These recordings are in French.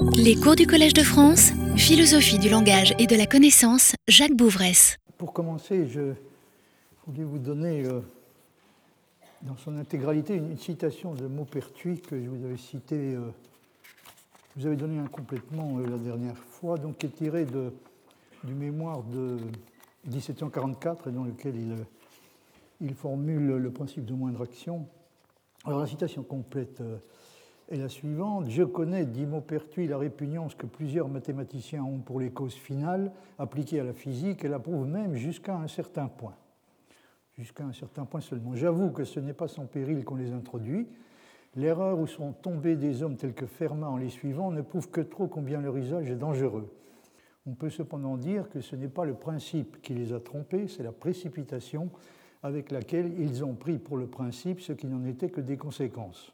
Les cours du Collège de France, philosophie du langage et de la connaissance, Jacques Bouvresse. Pour commencer, je voulais vous donner euh, dans son intégralité une citation de Maupertuis que je vous avais cité, euh, vous avez donné un complètement euh, la dernière fois, donc qui est tiré de, du mémoire de 1744 dans lequel il, il formule le principe de moindre action. Alors la citation complète est la suivante. Je connais, dit Maupertuis, la répugnance que plusieurs mathématiciens ont pour les causes finales appliquées à la physique et l'approuve même jusqu'à un certain point. Jusqu'à un certain point seulement. J'avoue que ce n'est pas sans péril qu'on les introduit. L'erreur où sont tombés des hommes tels que Fermat en les suivant ne prouve que trop combien leur usage est dangereux. On peut cependant dire que ce n'est pas le principe qui les a trompés, c'est la précipitation avec laquelle ils ont pris pour le principe ce qui n'en était que des conséquences.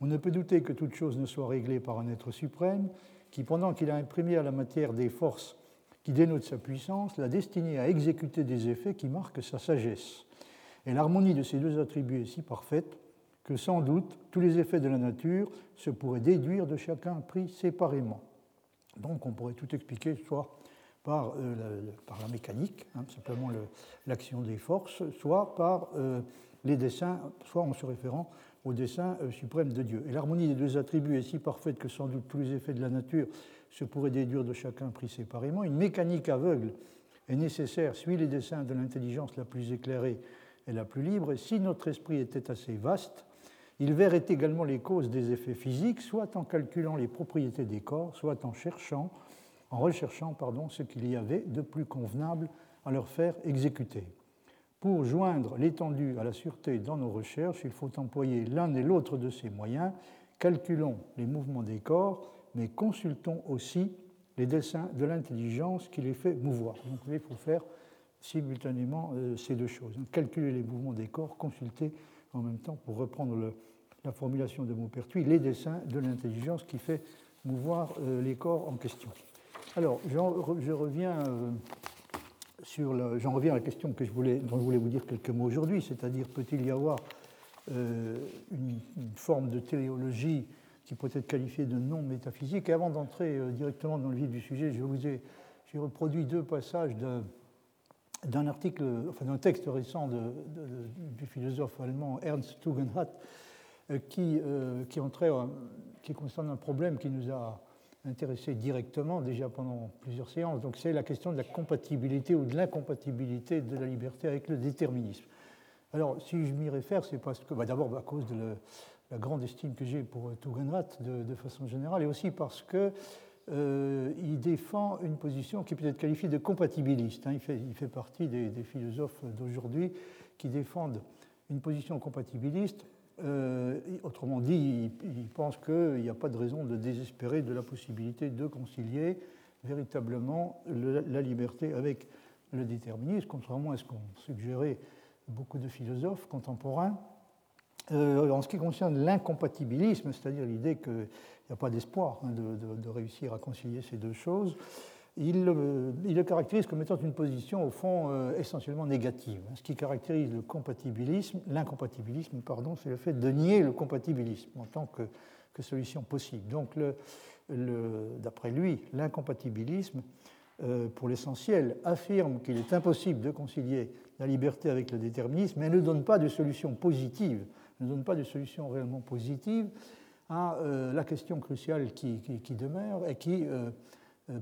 On ne peut douter que toute chose ne soit réglée par un être suprême qui, pendant qu'il a imprimé à la matière des forces qui dénotent sa puissance, l'a destiné à exécuter des effets qui marquent sa sagesse. Et l'harmonie de ces deux attributs est si parfaite que sans doute tous les effets de la nature se pourraient déduire de chacun pris séparément. Donc on pourrait tout expliquer soit par, euh, la, mécanique, hein, simplement l'action des forces, soit par euh, les dessins, soit en se référant au dessein euh, suprême de Dieu. Et l'harmonie des deux attributs est si parfaite que sans doute tous les effets de la nature se pourraient déduire de chacun pris séparément. Une mécanique aveugle est nécessaire, suit les desseins de l'intelligence la plus éclairée et la plus libre. Si notre esprit était assez vaste, il verrait également les causes des effets physiques, soit en calculant les propriétés des corps, soit en cherchant, en recherchant pardon, ce qu'il y avait de plus convenable à leur faire exécuter. Pour joindre l'étendue à la sûreté dans nos recherches, il faut employer l'un et l'autre de ces moyens. Calculons les mouvements des corps, mais consultons aussi les dessins de l'intelligence qui les fait mouvoir. Donc il faut faire simultanément euh, ces deux choses. Calculer les mouvements des corps, consulter en même temps, pour reprendre la formulation de Maupertuis, les dessins de l'intelligence qui fait mouvoir euh, les corps en question. Alors, je reviens euh, j'en reviens à la question que je voulais, dont je voulais vous dire quelques mots aujourd'hui, c'est-à-dire peut-il y avoir euh, une, forme de téléologie qui peut être qualifiée de non métaphysique? Avant d'entrer euh, directement dans le vif du sujet, je vous ai, j'ai reproduit deux passages d'un article, enfin d'un texte récent du philosophe allemand Ernst Tugendhat, euh, qui, qui, qui concerne un problème qui nous a intéressé directement déjà pendant plusieurs séances. Donc c'est la question de la compatibilité ou de l'incompatibilité de la liberté avec le déterminisme. Alors si je m'y réfère, c'est parce que, bah, d'abord à cause de la grande estime que j'ai pour Tugendhat de, façon générale, et aussi parce que euh, il défend une position qui peut être qualifiée de compatibiliste. Hein. Il, fait, il, fait, partie des philosophes d'aujourd'hui qui défendent une position compatibiliste euh, autrement dit, il, pense qu'il n'y a pas de raison de désespérer de la possibilité de concilier véritablement la liberté avec le déterminisme, contrairement à ce qu'ont suggéré beaucoup de philosophes contemporains. Euh, en ce qui concerne l'incompatibilisme, c'est-à-dire l'idée qu'il n'y a pas d'espoir hein, de, réussir à concilier ces deux choses, il, le caractérise comme étant une position, au fond, euh, essentiellement négative. Ce qui caractérise le compatibilisme, l'incompatibilisme, pardon, c'est le fait de nier le compatibilisme en tant que, solution possible. Donc, d'après lui, l'incompatibilisme, euh, pour l'essentiel, affirme qu'il est impossible de concilier la liberté avec le déterminisme, mais ne donne pas de solution positive, ne donne pas de solution réellement positive à euh, la question cruciale qui, demeure et qui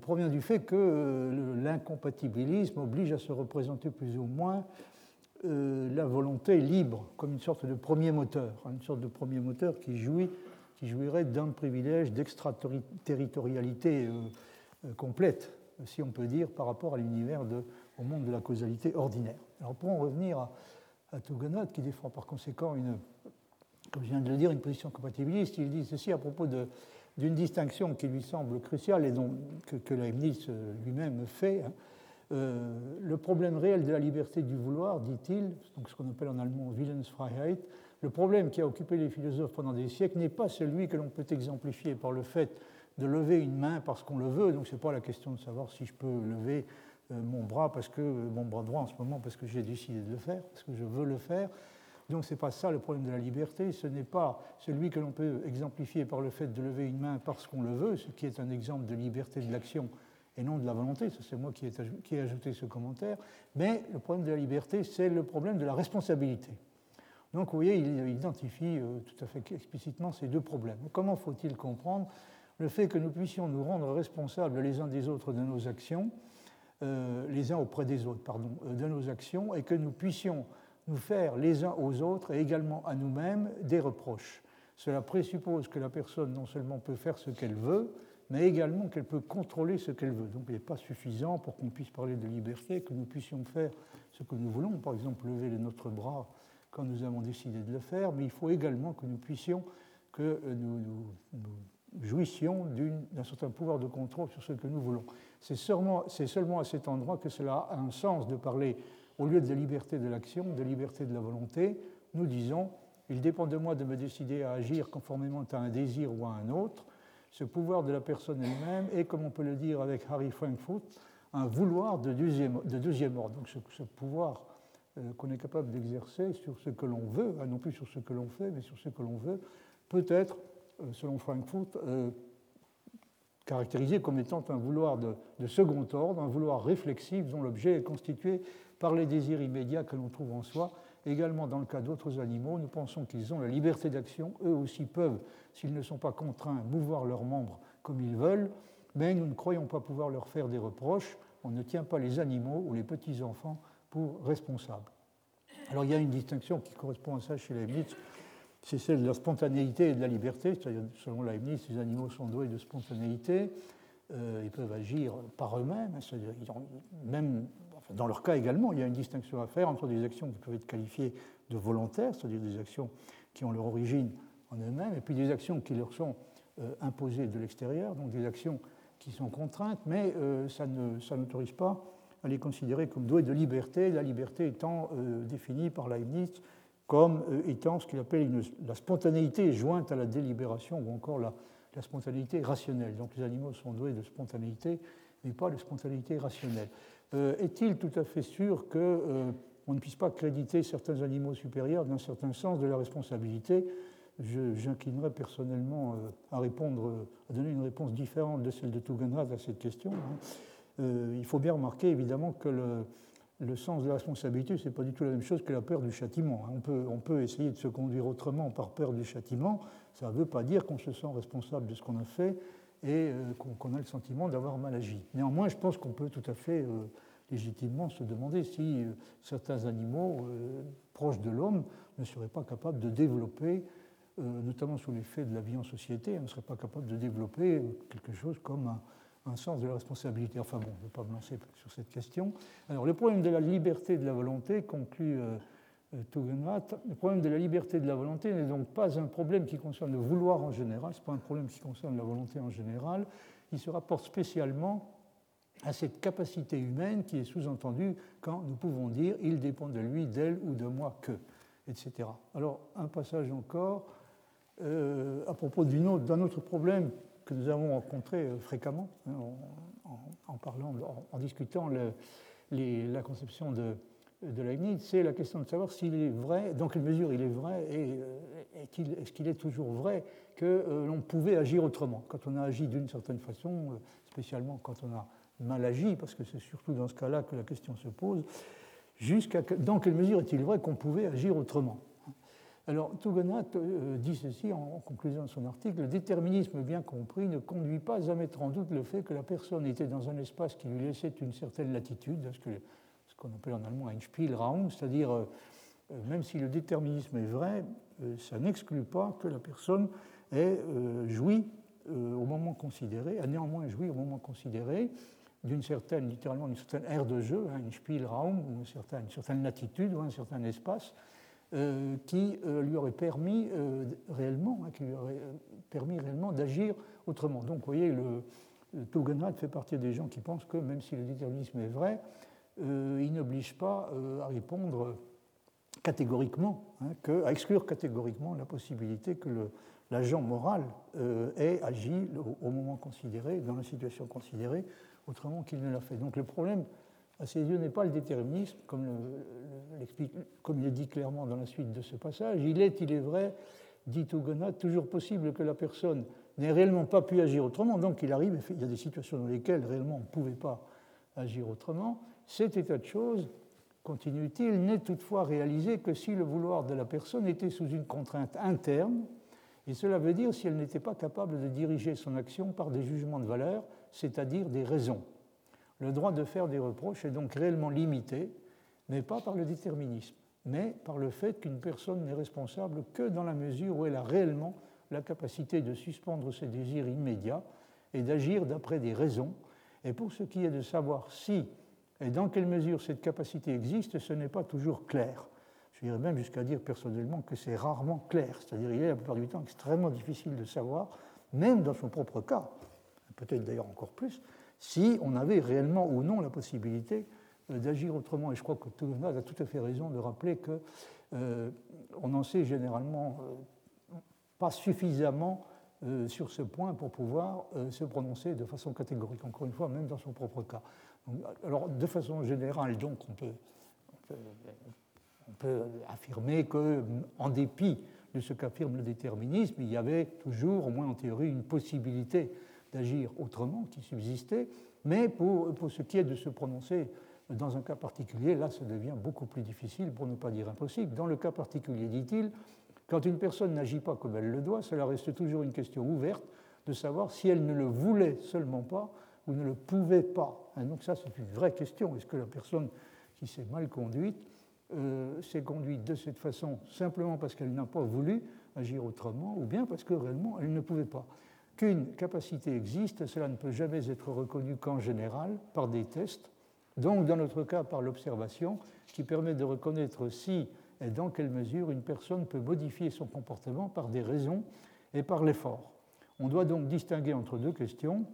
provient du fait que euh, l'incompatibilisme oblige à se représenter plus ou moins euh, la volonté libre comme une sorte de premier moteur, hein, une sorte de premier moteur qui, jouit, qui jouirait d'un privilège d'extraterritorialité complète, si on peut dire, par rapport à l'univers au monde de la causalité ordinaire. Alors pour en revenir à, à qui défend par conséquent une, comme je viens de le dire, une position compatibiliste, il dit ceci à propos de, d'une distinction qui lui semble cruciale et que, Leibniz euh, lui-même fait. Hein. Euh, le problème réel de la liberté du vouloir, dit-il, donc ce qu'on appelle en allemand Willensfreiheit, le problème qui a occupé les philosophes pendant des siècles n'est pas celui que l'on peut exemplifier par le fait de lever une main parce qu'on le veut. Donc ce n'est pas la question de savoir si je peux lever euh, mon bras parce que mon bras droit en ce moment parce que j'ai décidé de le faire, parce que je veux le faire. Donc ce n'est pas ça le problème de la liberté, ce n'est pas celui que l'on peut exemplifier par le fait de lever une main parce qu'on le veut, ce qui est un exemple de liberté de l'action et non de la volonté, c'est moi qui ai ajouté ce commentaire, mais le problème de la liberté, c'est le problème de la responsabilité. Donc vous voyez, il identifie euh, tout à fait explicitement ces deux problèmes. Comment faut-il comprendre le fait que nous puissions nous rendre responsables les uns des autres de nos actions, euh, les uns auprès des autres, pardon, euh, de nos actions, et que nous puissions nous faire les uns aux autres et également à nous-mêmes des reproches. Cela présuppose que la personne non seulement peut faire ce qu'elle veut, mais également qu'elle peut contrôler ce qu'elle veut. Donc il n'est pas suffisant pour qu'on puisse parler de liberté que nous puissions faire ce que nous voulons, par exemple lever notre bras quand nous avons décidé de le faire, mais il faut également que nous puissions, que nous, jouissions d'un certain pouvoir de contrôle sur ce que nous voulons. C'est seulement, seulement à cet endroit que cela a un sens de parler, au lieu de la liberté de l'action, de liberté de la volonté, nous disons, il dépend de moi de me décider à agir conformément à un désir ou à un autre, ce pouvoir de la personne elle-même est, comme on peut le dire avec Harry Frankfurt, un vouloir de deuxième, de deuxième ordre. Donc ce, pouvoir euh, qu'on est capable d'exercer sur ce que l'on veut, hein, non plus sur ce que l'on fait, mais sur ce que l'on veut, peut être, euh, selon Frankfurt, euh, caractérisé comme étant un vouloir de, second ordre, un vouloir réflexif dont l'objet est constitué par les désirs immédiats que l'on trouve en soi Également, dans le cas d'autres animaux, nous pensons qu'ils ont la liberté d'action. Eux aussi peuvent, s'ils ne sont pas contraints, mouvoir leurs membres comme ils veulent, mais nous ne croyons pas pouvoir leur faire des reproches. On ne tient pas les animaux ou les petits-enfants pour responsables. Alors il y a une distinction qui correspond à ça chez Leibniz, c'est celle de la spontanéité et de la liberté. C'est-à-dire, selon Leibniz, les animaux sont doués de spontanéité, euh, ils peuvent agir par eux-mêmes, même dans leur cas également, il y a une distinction à faire entre des actions qui peuvent être qualifiées de volontaires, c'est-à-dire des actions qui ont leur origine en elles-mêmes, et puis des actions qui leur sont euh, imposées de l'extérieur, donc des actions qui sont contraintes, mais euh, ça n'autorise pas à les considérer comme douées de liberté, la liberté étant euh, définie par Leibniz comme étant ce qu'il appelle la spontanéité jointe à la délibération ou encore la spontanéité rationnelle. Donc les animaux sont doués de spontanéité, mais pas de spontanéité rationnelle. Euh, est-il tout à fait sûr qu'on euh, ne puisse pas créditer certains animaux supérieurs d'un certain sens de la responsabilité? J'inclinerai personnellement euh, à répondre, à donner une réponse différente de celle de Tugendhat à cette question. Hein. il faut bien remarquer évidemment que le, sens de la responsabilité, ce n'est pas du tout la même chose que la peur du châtiment. Hein. On peut, on peut essayer de se conduire autrement par peur du châtiment. Ça ne veut pas dire qu'on se sent responsable de ce qu'on a fait et euh, qu'on a le sentiment d'avoir mal agi. Néanmoins, je pense qu'on peut tout à fait euh, légitimement se demander si euh, certains animaux proches de l'homme ne seraient pas capables de développer, notamment sous l'effet de la vie en société, ne seraient pas capables de développer quelque chose comme un, un sens de la responsabilité. Enfin bon, je ne vais pas me lancer sur cette question. Alors, le problème de la liberté de la volonté conclut le problème de la liberté de la volonté n'est donc pas un problème qui concerne le vouloir en général, ce n'est pas un problème qui concerne la volonté en général, il se rapporte spécialement à cette capacité humaine qui est sous-entendue quand nous pouvons dire il dépend de lui, d'elle ou de moi que, etc. Alors, un passage encore euh, à propos d'un autre, problème que nous avons rencontré euh, fréquemment hein, en, parlant, en, discutant la conception de, de Leibniz, c'est la question de savoir s'il est vrai, dans quelle mesure il est vrai et euh, est-ce qu'il est toujours vrai que euh, l'on pouvait agir autrement. Quand on a agi d'une certaine façon, euh, spécialement quand on a mal agi, parce que c'est surtout dans ce cas-là que la question se pose, jusqu'à dans quelle mesure est-il vrai qu'on pouvait agir autrement? Alors, Tugendhat dit ceci en conclusion de son article Le déterminisme bien compris ne conduit pas à mettre en doute le fait que la personne était dans un espace qui lui laissait une certaine latitude, parce que qu'on appelle en allemand ein Spielraum, c'est-à-dire euh, euh, même si le déterminisme est vrai, euh, ça n'exclut pas que la personne ait joui au moment considéré, a néanmoins joui au moment considéré d'une certaine, littéralement, d'une certaine aire de jeu, un hein, Spielraum, une certaine, une certaine latitude ou un certain espace, qui lui aurait permis réellement, hein, qui lui aurait permis réellement d'agir autrement. Donc, vous voyez, le fait partie des gens qui pensent que même si le déterminisme est vrai, euh, il n'oblige pas euh, à répondre catégoriquement, hein, à exclure catégoriquement la possibilité que l'agent moral euh, ait agi au, moment considéré, dans la situation considérée, autrement qu'il ne l'a fait. Donc le problème à ses yeux, n'est pas le déterminisme, comme, comme il est dit clairement dans la suite de ce passage. Il est, il est vrai, dit Hugonot, toujours possible que la personne n'ait réellement pas pu agir autrement. Donc il arrive, il y a des situations dans lesquelles réellement on ne pouvait pas agir autrement. Cet état de choses, continue-t-il, n'est toutefois réalisé que si le vouloir de la personne était sous une contrainte interne, et cela veut dire si elle n'était pas capable de diriger son action par des jugements de valeur, c'est-à-dire des raisons. Le droit de faire des reproches est donc réellement limité, mais pas par le déterminisme, mais par le fait qu'une personne n'est responsable que dans la mesure où elle a réellement la capacité de suspendre ses désirs immédiats et d'agir d'après des raisons. Et pour ce qui est de savoir si et dans quelle mesure cette capacité existe, ce n'est pas toujours clair. Je dirais même jusqu'à dire personnellement que c'est rarement clair, c'est-à-dire il est la plupart du temps extrêmement difficile de savoir, même dans son propre cas, peut-être d'ailleurs encore plus, si on avait réellement ou non la possibilité euh, d'agir autrement. Et je crois que monde a tout à fait raison de rappeler qu'on euh, n'en sait généralement euh, pas suffisamment sur ce point pour pouvoir se prononcer de façon catégorique, encore une fois, même dans son propre cas. Alors, de façon générale, donc, on peut, affirmer qu'en dépit de ce qu'affirme le déterminisme, il y avait toujours, au moins en théorie, une possibilité d'agir autrement qui subsistait, mais pour, pour, ce qui est de se prononcer dans un cas particulier, là, ça devient beaucoup plus difficile, pour ne pas dire impossible. Dans le cas particulier, dit-il, quand une personne n'agit pas comme elle le doit, cela reste toujours une question ouverte de savoir si elle ne le voulait seulement pas ou ne le pouvait pas. donc ça, c'est une vraie question. Est-ce que la personne qui s'est mal conduite euh, s'est conduite de cette façon simplement parce qu'elle n'a pas voulu agir autrement ou bien parce que réellement elle ne pouvait pas? Qu'une capacité existe, cela ne peut jamais être reconnu qu'en général par des tests, donc dans notre cas par l'observation, qui permet de reconnaître si et dans quelle mesure une personne peut modifier son comportement par des raisons et par l'effort. On doit donc distinguer entre deux questions,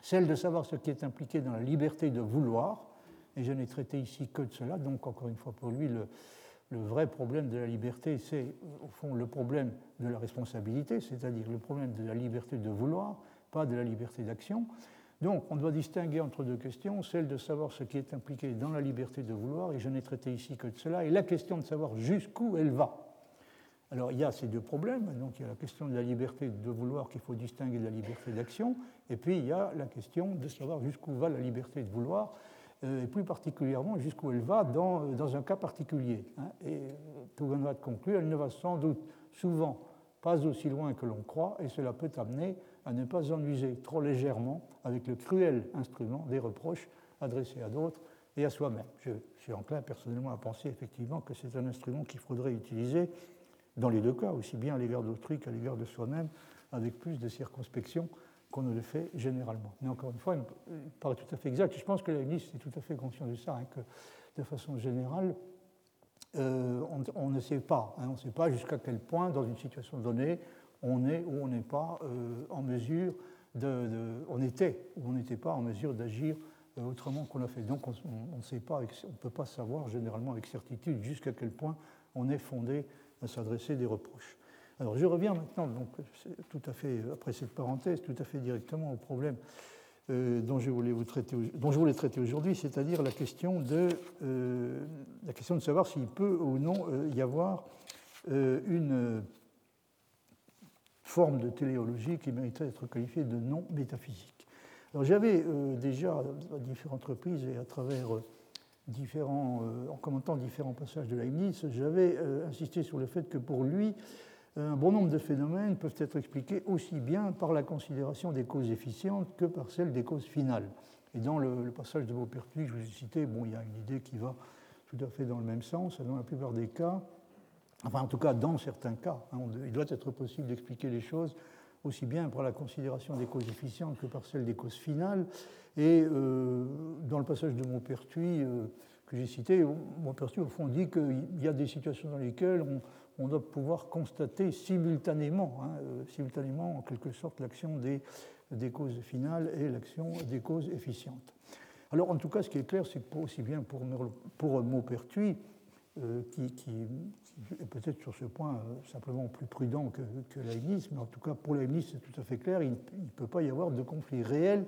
celle de savoir ce qui est impliqué dans la liberté de vouloir, et je n'ai traité ici que de cela, donc encore une fois pour lui, le, vrai problème de la liberté, c'est au fond le problème de la responsabilité, c'est-à-dire le problème de la liberté de vouloir, pas de la liberté d'action. Donc on doit distinguer entre deux questions, celle de savoir ce qui est impliqué dans la liberté de vouloir, et je n'ai traité ici que de cela, et la question de savoir jusqu'où elle va. Alors il y a ces deux problèmes, donc il y a la question de la liberté de vouloir qu'il faut distinguer de la liberté d'action, et puis il y a la question de savoir jusqu'où va la liberté de vouloir, euh, et plus particulièrement jusqu'où elle va dans, euh, dans, un cas particulier. Hein. Et de conclut, elle ne va sans doute souvent pas aussi loin que l'on croit, et cela peut amener à ne pas en user trop légèrement avec le cruel instrument des reproches adressés à d'autres et à soi-même. Je suis enclin personnellement à penser effectivement que c'est un instrument qu'il faudrait utiliser dans les deux cas, aussi bien à l'égard d'autrui qu'à l'égard de soi-même, avec plus de circonspection qu'on ne le fait généralement. Mais encore une fois, il paraît tout à fait exact. Je pense que ministre est tout à fait conscient de ça, hein, que de façon générale, euh, on, ne sait pas. Hein, on ne sait pas jusqu'à quel point, dans une situation donnée, on est ou on n'est pas euh, en mesure de, On était ou on n'était pas en mesure d'agir euh, autrement qu'on l'a fait. Donc on ne sait pas, on ne peut pas savoir généralement avec certitude jusqu'à quel point on est fondé à s'adresser des reproches. Alors je reviens maintenant, tout à fait, après cette parenthèse, tout à fait directement au problème euh, dont, je voulais vous traiter, dont je voulais traiter aujourd'hui, c'est-à-dire la, question de, euh, la question de savoir s'il peut ou non euh, y avoir une forme de téléologie qui mériterait d'être qualifiée de non métaphysique. Alors j'avais déjà, à différentes reprises et à travers différents, en commentant différents passages de Leibniz, j'avais insisté sur le fait que pour lui, un bon nombre de phénomènes peuvent être expliqués aussi bien par la considération des causes efficientes que par celle des causes finales. Et dans le, passage de Beaupertuis que je vous ai cité, bon, il y a une idée qui va tout à fait dans le même sens. Dans la plupart des cas, enfin en tout cas dans certains cas, hein, il doit être possible d'expliquer les choses aussi bien par la considération des causes efficientes que par celle des causes finales. Et euh, dans le passage de Maupertuis euh, que j'ai cité, Maupertuis au fond dit qu'il y a des situations dans lesquelles on, doit pouvoir constater simultanément, hein, euh, simultanément en quelque sorte l'action des, des, causes finales et l'action des causes efficientes. Alors en tout cas, ce qui est clair, c'est que aussi bien pour, pour Maupertuis, euh, qui, peut-être sur ce point euh, simplement plus prudent que, que Leibniz, mais en tout cas pour Leibniz c'est tout à fait clair, il ne peut pas y avoir de conflit réel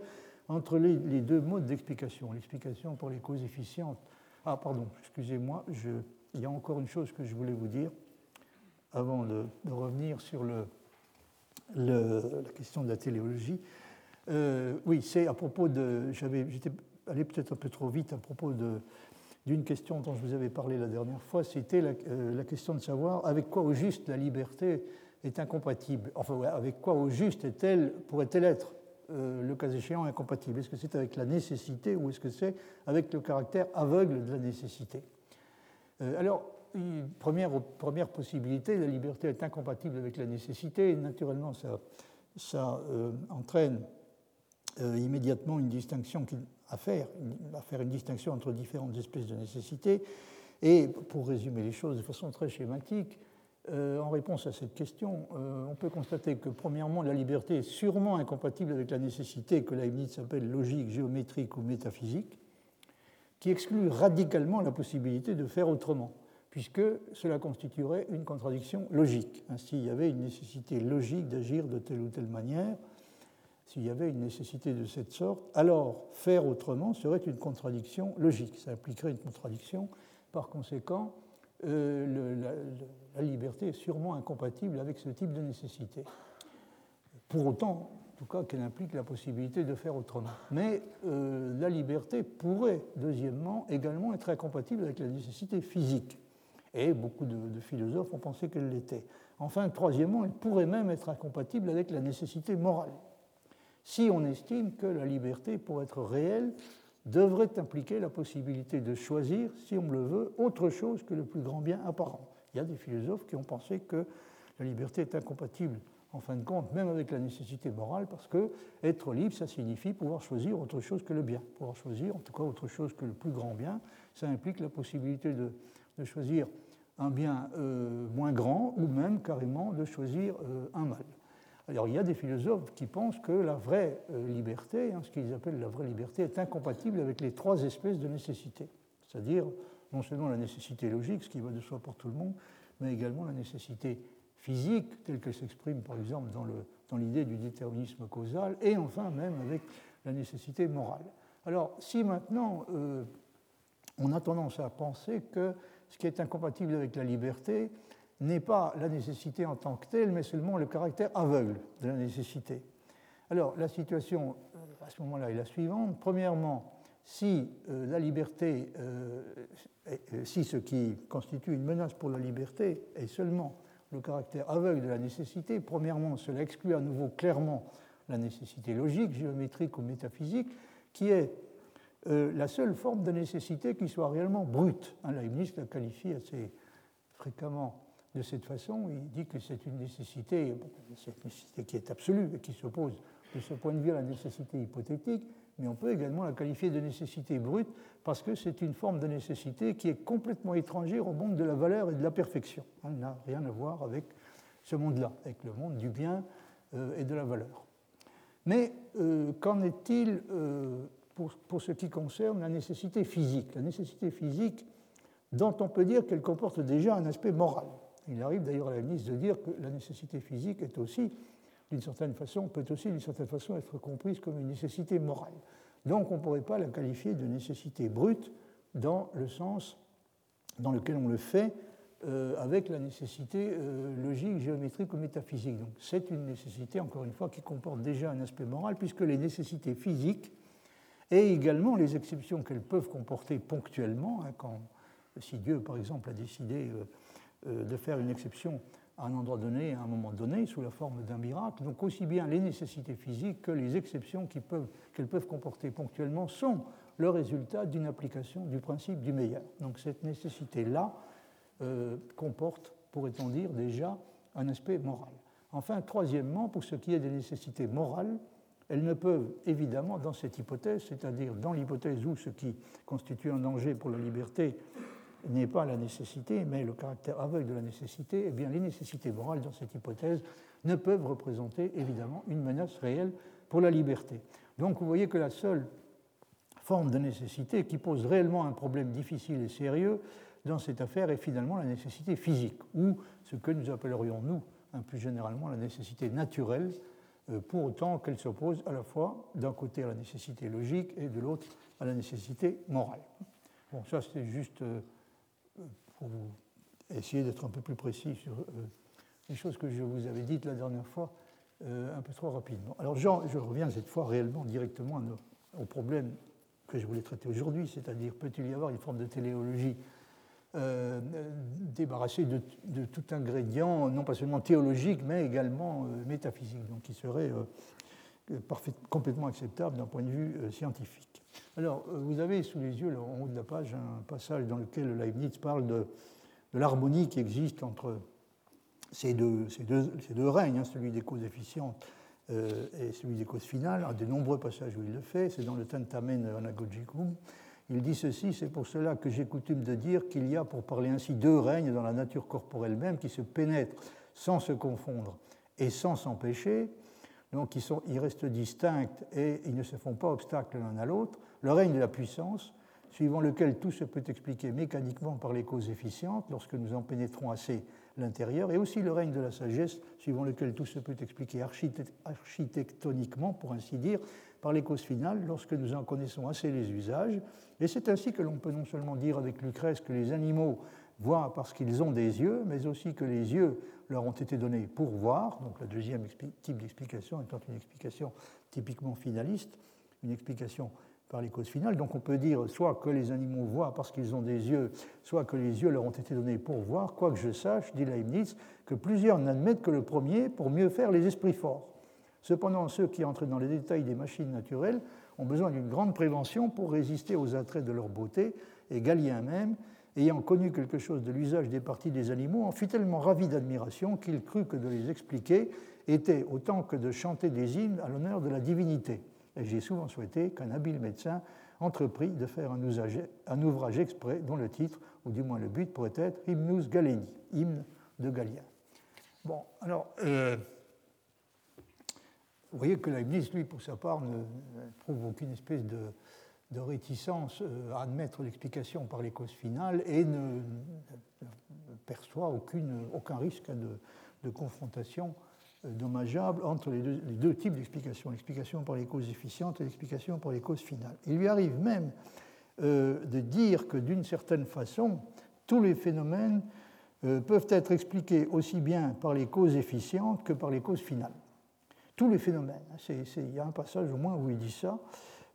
entre les, deux modes d'explication, l'explication pour les causes efficientes. Ah, pardon, excusez-moi, il y a encore une chose que je voulais vous dire avant de, revenir sur la question de la téléologie. Euh, oui, c'est à propos de. J'étais allé peut-être un peu trop vite à propos d'une question dont je vous avais parlé la dernière fois, c'était la, euh, la, question de savoir avec quoi au juste la liberté est incompatible. Enfin, avec quoi au juste est-elle, pourrait-elle être euh, le cas échéant incompatible? Est-ce que c'est avec la nécessité ou est-ce que c'est avec le caractère aveugle de la nécessité? Euh, Alors, première, première possibilité, la liberté est incompatible avec la nécessité. Et naturellement, ça, ça euh, immédiatement une distinction à faire, à faire une distinction entre différentes espèces de nécessité. Et pour résumer les choses de façon très schématique, euh, en réponse à cette question, euh, on peut constater que, premièrement, la liberté est sûrement incompatible avec la nécessité que Leibniz appelle logique, géométrique ou métaphysique, qui exclut radicalement la possibilité de faire autrement, puisque cela constituerait une contradiction logique. Ainsi, il y avait une nécessité logique d'agir de telle ou telle manière. S'il y avait une nécessité de cette sorte, alors faire autrement serait une contradiction logique. Ça impliquerait une contradiction. Par conséquent, euh, la, liberté est sûrement incompatible avec ce type de nécessité. Pour autant, en tout cas, qu'elle implique la possibilité de faire autrement. Mais euh, la liberté pourrait, deuxièmement, également être incompatible avec la nécessité physique. Et beaucoup de, de philosophes ont pensé qu'elle l'était. Enfin, troisièmement, elle pourrait même être incompatible avec la nécessité morale. Si on estime que la liberté, pour être réelle, devrait impliquer la possibilité de choisir, si on le veut, autre chose que le plus grand bien apparent. Il y a des philosophes qui ont pensé que la liberté est incompatible, en fin de compte, même avec la nécessité morale, parce que être libre, ça signifie pouvoir choisir autre chose que le bien. Pouvoir choisir, en tout cas, autre chose que le plus grand bien, ça implique la possibilité de, choisir un bien euh, moins grand ou même carrément de choisir euh, un mal. Alors il y a des philosophes qui pensent que la vraie euh, liberté, hein, ce qu'ils appellent la vraie liberté, est incompatible avec les trois espèces de nécessité. C'est-à-dire non seulement la nécessité logique, ce qui va de soi pour tout le monde, mais également la nécessité physique, telle qu'elle s'exprime par exemple dans l'idée du déterminisme causal, et enfin même avec la nécessité morale. Alors si maintenant euh, on a tendance à penser que ce qui est incompatible avec la liberté, n'est pas la nécessité en tant que telle, mais seulement le caractère aveugle de la nécessité. Alors, la situation euh, à ce moment-là est la suivante. Premièrement, si euh, la liberté, euh, si ce qui constitue une menace pour la liberté est seulement le caractère aveugle de la nécessité, premièrement, cela exclut à nouveau clairement la nécessité logique, géométrique ou métaphysique, qui est la seule forme de nécessité qui soit réellement brute. Hein, la qualifie assez fréquemment de cette façon, il dit que c'est une nécessité, cette nécessité qui est absolue et qui s'oppose de ce point de vue à la nécessité hypothétique, mais on peut également la qualifier de nécessité brute parce que c'est une forme de nécessité qui est complètement étrangère au monde de la valeur et de la perfection. Elle n'a rien à voir avec ce monde-là, avec le monde du bien euh, et de la valeur. Mais euh, qu'en est-il euh, pour, pour, ce qui concerne la nécessité physique? La nécessité physique dont on peut dire qu'elle comporte déjà un aspect moral. Il arrive d'ailleurs à la ministre de dire que la nécessité physique est aussi, d'une certaine façon, peut aussi d'une certaine façon être comprise comme une nécessité morale. Donc on ne pourrait pas la qualifier de nécessité brute dans le sens dans lequel on le fait euh, avec la nécessité euh, logique, géométrique ou métaphysique. Donc c'est une nécessité, encore une fois, qui comporte déjà un aspect moral, puisque les nécessités physiques et également les exceptions qu'elles peuvent comporter ponctuellement, hein, quand, si Dieu, par exemple, a décidé euh, de faire une exception à un endroit donné, à un moment donné, sous la forme d'un miracle. Donc aussi bien les nécessités physiques que les exceptions qu'elles peuvent, peuvent, comporter ponctuellement sont le résultat d'une application du principe du meilleur. Donc cette nécessité-là euh, comporte, pourrait-on dire, déjà un aspect moral. Enfin, troisièmement, pour ce qui est des nécessités morales, elles ne peuvent évidemment, dans cette hypothèse, c'est-à-dire dans l'hypothèse où ce qui constitue un danger pour la liberté n'est pas la nécessité, mais le caractère aveugle de la nécessité, eh bien, les nécessités morales dans cette hypothèse ne peuvent représenter évidemment une menace réelle pour la liberté. Donc vous voyez que la seule forme de nécessité qui pose réellement un problème difficile et sérieux dans cette affaire est finalement la nécessité physique, ou ce que nous appellerions, nous, hein, plus généralement, la nécessité naturelle, pour autant qu'elle s'oppose à la fois d'un côté à la nécessité logique et de l'autre à la nécessité morale. Bon, ça c'est juste pour essayer d'être un peu plus précis sur les choses que je vous avais dites la dernière fois un peu trop rapidement. Alors Jean, je reviens cette fois réellement directement au problème que je voulais traiter aujourd'hui, c'est-à-dire peut-il y avoir une forme de téléologie euh, débarrassée de, tout ingrédient, non pas seulement théologique, mais également euh, métaphysique, donc qui serait euh, complètement acceptable d'un point de vue scientifique. Alors, vous avez sous les yeux, en haut de la page, un passage dans lequel Leibniz parle de, l'harmonie qui existe entre ces deux, règnes, hein, celui des causes efficientes euh, et celui des causes finales, à de nombreux passages où il le fait, c'est dans le Tentamen Anagogicum. Il dit ceci, c'est pour cela que j'ai coutume de dire qu'il y a, pour parler ainsi, deux règnes dans la nature corporelle même qui se pénètrent sans se confondre et sans s'empêcher, donc ils, ils restent distincts et ils ne se font pas obstacle l'un à l'autre. Le règne de la puissance, suivant lequel tout se peut expliquer mécaniquement par les causes efficientes lorsque nous en pénétrons assez l'intérieur, et aussi le règne de la sagesse, suivant lequel tout se peut expliquer architectoniquement, pour ainsi dire, par les causes finales, lorsque nous en connaissons assez les usages. Et c'est ainsi que l'on peut non seulement dire avec Lucrèce que les animaux voient parce qu'ils ont des yeux, mais aussi que les yeux leur ont été donnés pour voir, donc le deuxième type d'explication étant une explication typiquement finaliste, une explication par les causes finales. Donc on peut dire soit que les animaux voient parce qu'ils ont des yeux, soit que les yeux leur ont été donnés pour voir, quoique je sache, dit Leibniz, que plusieurs n'admettent que le premier pour mieux faire les esprits forts. Cependant, ceux qui entrent dans les détails des machines naturelles ont besoin d'une grande prévention pour résister aux attraits de leur beauté, et Galien même, ayant connu quelque chose de l'usage des parties des animaux, en fut tellement ravi d'admiration qu'il crut que de les expliquer était autant que de chanter des hymnes à l'honneur de la divinité et j'ai souvent souhaité qu'un habile médecin entreprit de faire un, ouvrage exprès dont le titre, ou du moins le but, pourrait être Hymnus Galeni, hymne de Galien. Bon, alors, euh, vous voyez que Leibniz, lui, pour sa part, ne, trouve aucune espèce de, réticence euh, à admettre l'explication par les causes finales et ne, perçoit aucun risque de confrontation dommageable entre les deux, types d'explications, l'explication par les causes efficientes et l'explication par les causes finales. Il lui arrive même euh, de dire que d'une certaine façon, tous les phénomènes euh, peuvent être expliqués aussi bien par les causes efficientes que par les causes finales. Tous les phénomènes. Hein, il y a un passage au moins où il dit ça,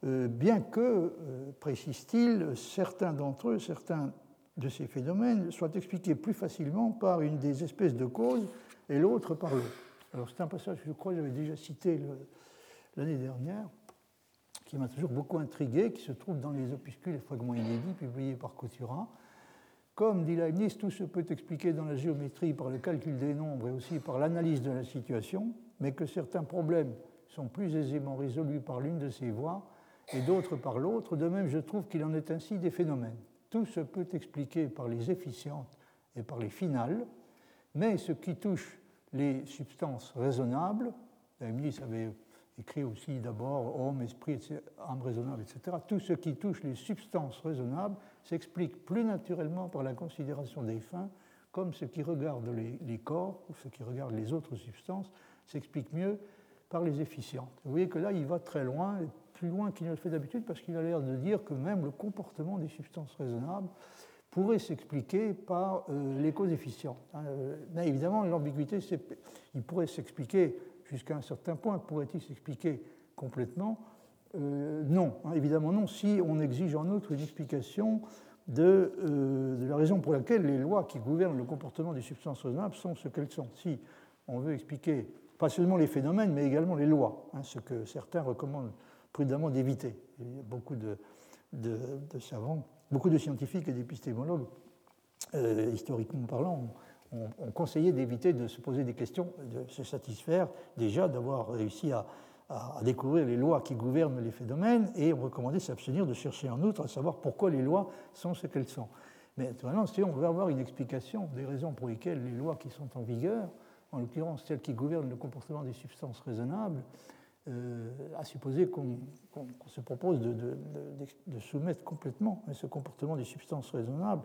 euh, bien que, précise-t-il, certains d'entre eux, certains de ces phénomènes soient expliqués plus facilement par une des espèces de causes et l'autre par l'autre. Alors c'est un passage que je crois que j'avais déjà cité l'année dernière, qui m'a toujours beaucoup intrigué, qui se trouve dans les opuscules et fragments inédits publiés par Couturat. Comme dit Leibniz, tout se peut expliquer dans la géométrie par le calcul des nombres et aussi par l'analyse de la situation, mais que certains problèmes sont plus aisément résolus par l'une de ces voies et d'autres par l'autre. De même, je trouve qu'il en est ainsi des phénomènes. Tout se peut expliquer par les efficientes et par les finales, mais ce qui touche les substances raisonnables. Leibniz avait écrit aussi d'abord homme, esprit, âme raisonnable, etc. Tout ce qui touche les substances raisonnables s'explique plus naturellement par la considération des fins, comme ce qui regarde les, corps ou ce qui regarde les autres substances s'explique mieux par les efficientes. Vous voyez que là, il va très loin, plus loin qu'il ne le fait d'habitude, parce qu'il a l'air de dire que même le comportement des substances raisonnables pourrait s'expliquer par euh, les causes efficientes. Hein. Mais évidemment, l'ambiguïté, il pourrait s'expliquer jusqu'à un certain point. Pourrait-il s'expliquer complètement? Euh, Non, hein, évidemment non, si on exige en outre une explication de, euh, la raison pour laquelle les lois qui gouvernent le comportement des substances raisonnables sont ce qu'elles sont. Si on veut expliquer pas seulement les phénomènes, mais également les lois, hein, ce que certains recommandent prudemment d'éviter. Il y a beaucoup de savants beaucoup de scientifiques et d'épistémologues, euh, historiquement parlant, ont, conseillé d'éviter de se poser des questions, de se satisfaire déjà d'avoir réussi à, découvrir les lois qui gouvernent les phénomènes et ont recommandé de s'abstenir de chercher en outre à savoir pourquoi les lois sont ce qu'elles sont. Mais maintenant, si on veut avoir une explication des raisons pour lesquelles les lois qui sont en vigueur, en l'occurrence celles qui gouvernent le comportement des substances raisonnables, à supposer qu'on se propose de, soumettre complètement ce comportement des substances raisonnables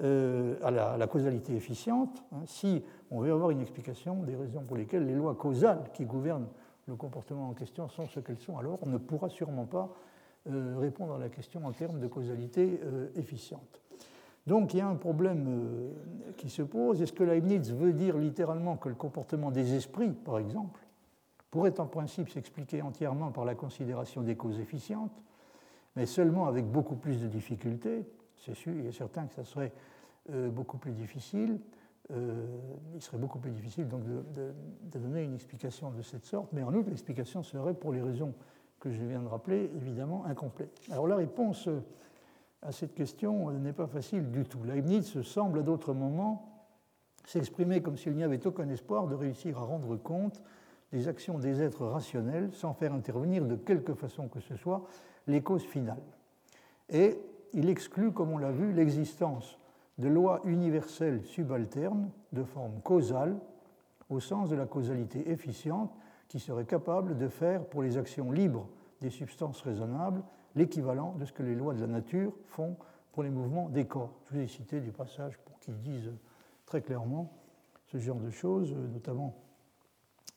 euh, à, la, causalité efficiente, hein, si on veut avoir une explication des raisons pour lesquelles les lois causales qui gouvernent le comportement en question sont ce qu'elles sont, alors on ne pourra sûrement pas euh, répondre à la question en termes de causalité euh, efficiente. Donc il y a un problème euh, qui se pose. Est-ce que Leibniz veut dire littéralement que le comportement des esprits, par exemple, pourrait en principe s'expliquer entièrement par la considération des causes efficientes, mais seulement avec beaucoup plus de difficultés C'est sûr, il est certain que ça serait beaucoup plus difficile. il serait beaucoup plus difficile donc de, de, donner une explication de cette sorte, mais en outre, l'explication serait, pour les raisons que je viens de rappeler, évidemment incomplet. Alors la réponse à cette question n'est pas facile du tout. Leibniz semble à d'autres moments s'exprimer comme s'il n'y avait aucun espoir de réussir à rendre compte des actions des êtres rationnels sans faire intervenir de quelque façon que ce soit les causes finales. Et il exclut, comme on l'a vu, l'existence de lois universelles subalternes de forme causale au sens de la causalité efficiente qui serait capable de faire pour les actions libres des substances raisonnables l'équivalent de ce que les lois de la nature font pour les mouvements des corps. Je vous ai cité des passages pour qu'ils disent très clairement ce genre de choses, notamment,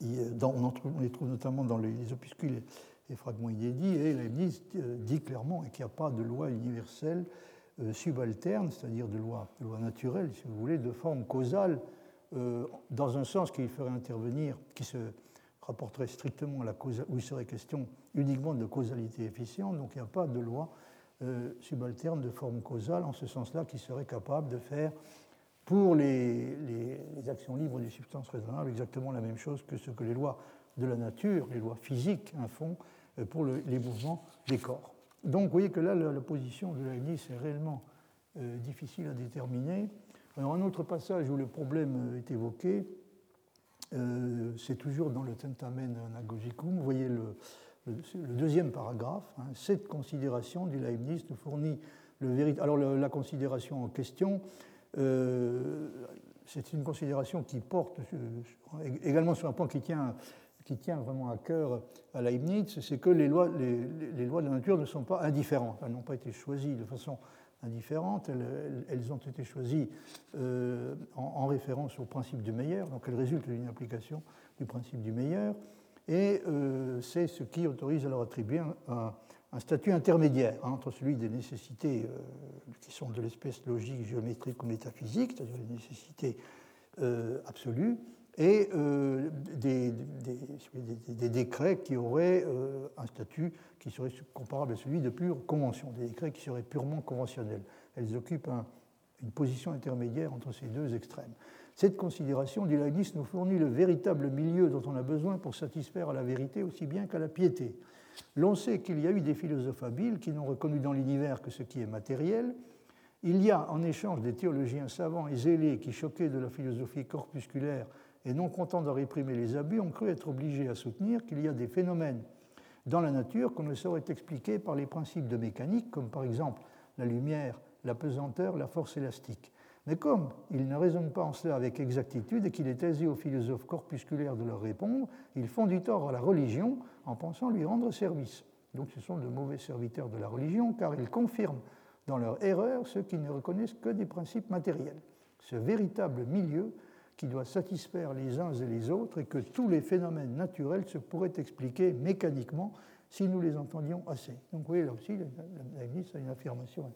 on, les trouve notamment dans les opuscules et fragments inédits, et Leibniz euh, dit clairement qu'il n'y a pas de loi universelle euh, subalterne, c'est-à-dire de loi, de loi naturelle, si vous voulez, de forme causale, euh, dans un sens qui ferait intervenir, qui se rapporterait strictement à la cause, où il serait question uniquement de causalité efficiente, donc il n'y a pas de loi euh, subalterne de forme causale en ce sens-là qui serait capable de faire pour les, actions libres des substances raisonnables exactement la même chose que ce que les lois de la nature, les lois physiques, hein, font euh, pour les mouvements des corps. Donc vous voyez que là, la, position de Leibniz est réellement euh, difficile à déterminer. Un autre passage où le problème est évoqué, euh, c'est toujours dans le Tentamen Anagogicum. Vous voyez le, deuxième paragraphe. Hein. cette considération du Leibniz nous fournit le véritable. Alors la considération en question, euh, c'est une considération qui porte également sur un point qui tient, qui tient vraiment à cœur à Leibniz, c'est que les lois, les, lois de la nature ne sont pas indifférentes. Elles n'ont pas été choisies de façon indifférentes. Elles, ont été choisies euh, en, référence au principe du meilleur, donc elles résultent d'une application du principe du meilleur, et euh, c'est ce qui autorise à leur attribuer un, statut intermédiaire hein, entre celui des nécessités euh, qui sont de l'espèce logique, géométrique ou métaphysique, c'est-à-dire les nécessités absolues, et euh, des, décrets qui auraient euh, un statut qui serait comparable à celui de pure convention, des décrets qui seraient purement conventionnels. Elles occupent une position intermédiaire entre ces deux extrêmes. Cette considération, dit Leibniz, nous fournit le véritable milieu dont on a besoin pour satisfaire à la vérité aussi bien qu'à la piété. L'on sait qu'il y a eu des philosophes habiles qui n'ont reconnu dans l'univers que ce qui est matériel. Il y a en échange des théologiens savants et zélés qui, choqués de la philosophie corpusculaire, et non contents de réprimer les abus, ont cru être obligés à soutenir qu'il y a des phénomènes dans la nature qu'on ne saurait expliquer par les principes de mécanique, comme par exemple la lumière, la pesanteur, la force élastique. Mais comme ils ne raisonnent pas en cela avec exactitude et qu'il est aisé aux philosophes corpusculaires de leur répondre, ils font du tort à la religion en pensant lui rendre service. Donc ce sont de mauvais serviteurs de la religion car ils confirment dans leur erreur ceux qui ne reconnaissent que des principes matériels. Ce véritable milieu qui doit satisfaire les uns et les autres et que tous les phénomènes naturels se pourraient expliquer mécaniquement si nous les entendions assez. Donc vous voyez, là aussi, Leibniz a une affirmation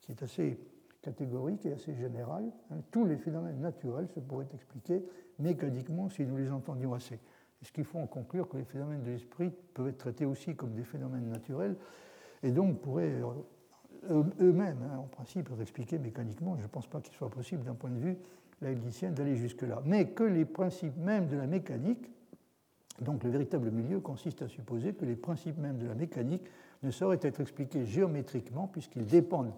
qui est assez catégorique et assez générale. Hein. Tous les phénomènes naturels se pourraient expliquer mécaniquement si nous les entendions assez. ce qu'il faut en conclure que les phénomènes de l'esprit peuvent être traités aussi comme des phénomènes naturels et donc pourraient euh, eux-mêmes, hein, en principe, être expliqués mécaniquement? Je ne pense pas qu'il soit possible d'un point de vue d'aller jusque-là. Mais que les principes mêmes de la mécanique, donc le véritable milieu consiste à supposer que les principes mêmes de la mécanique ne sauraient être expliqués géométriquement puisqu'ils dépendent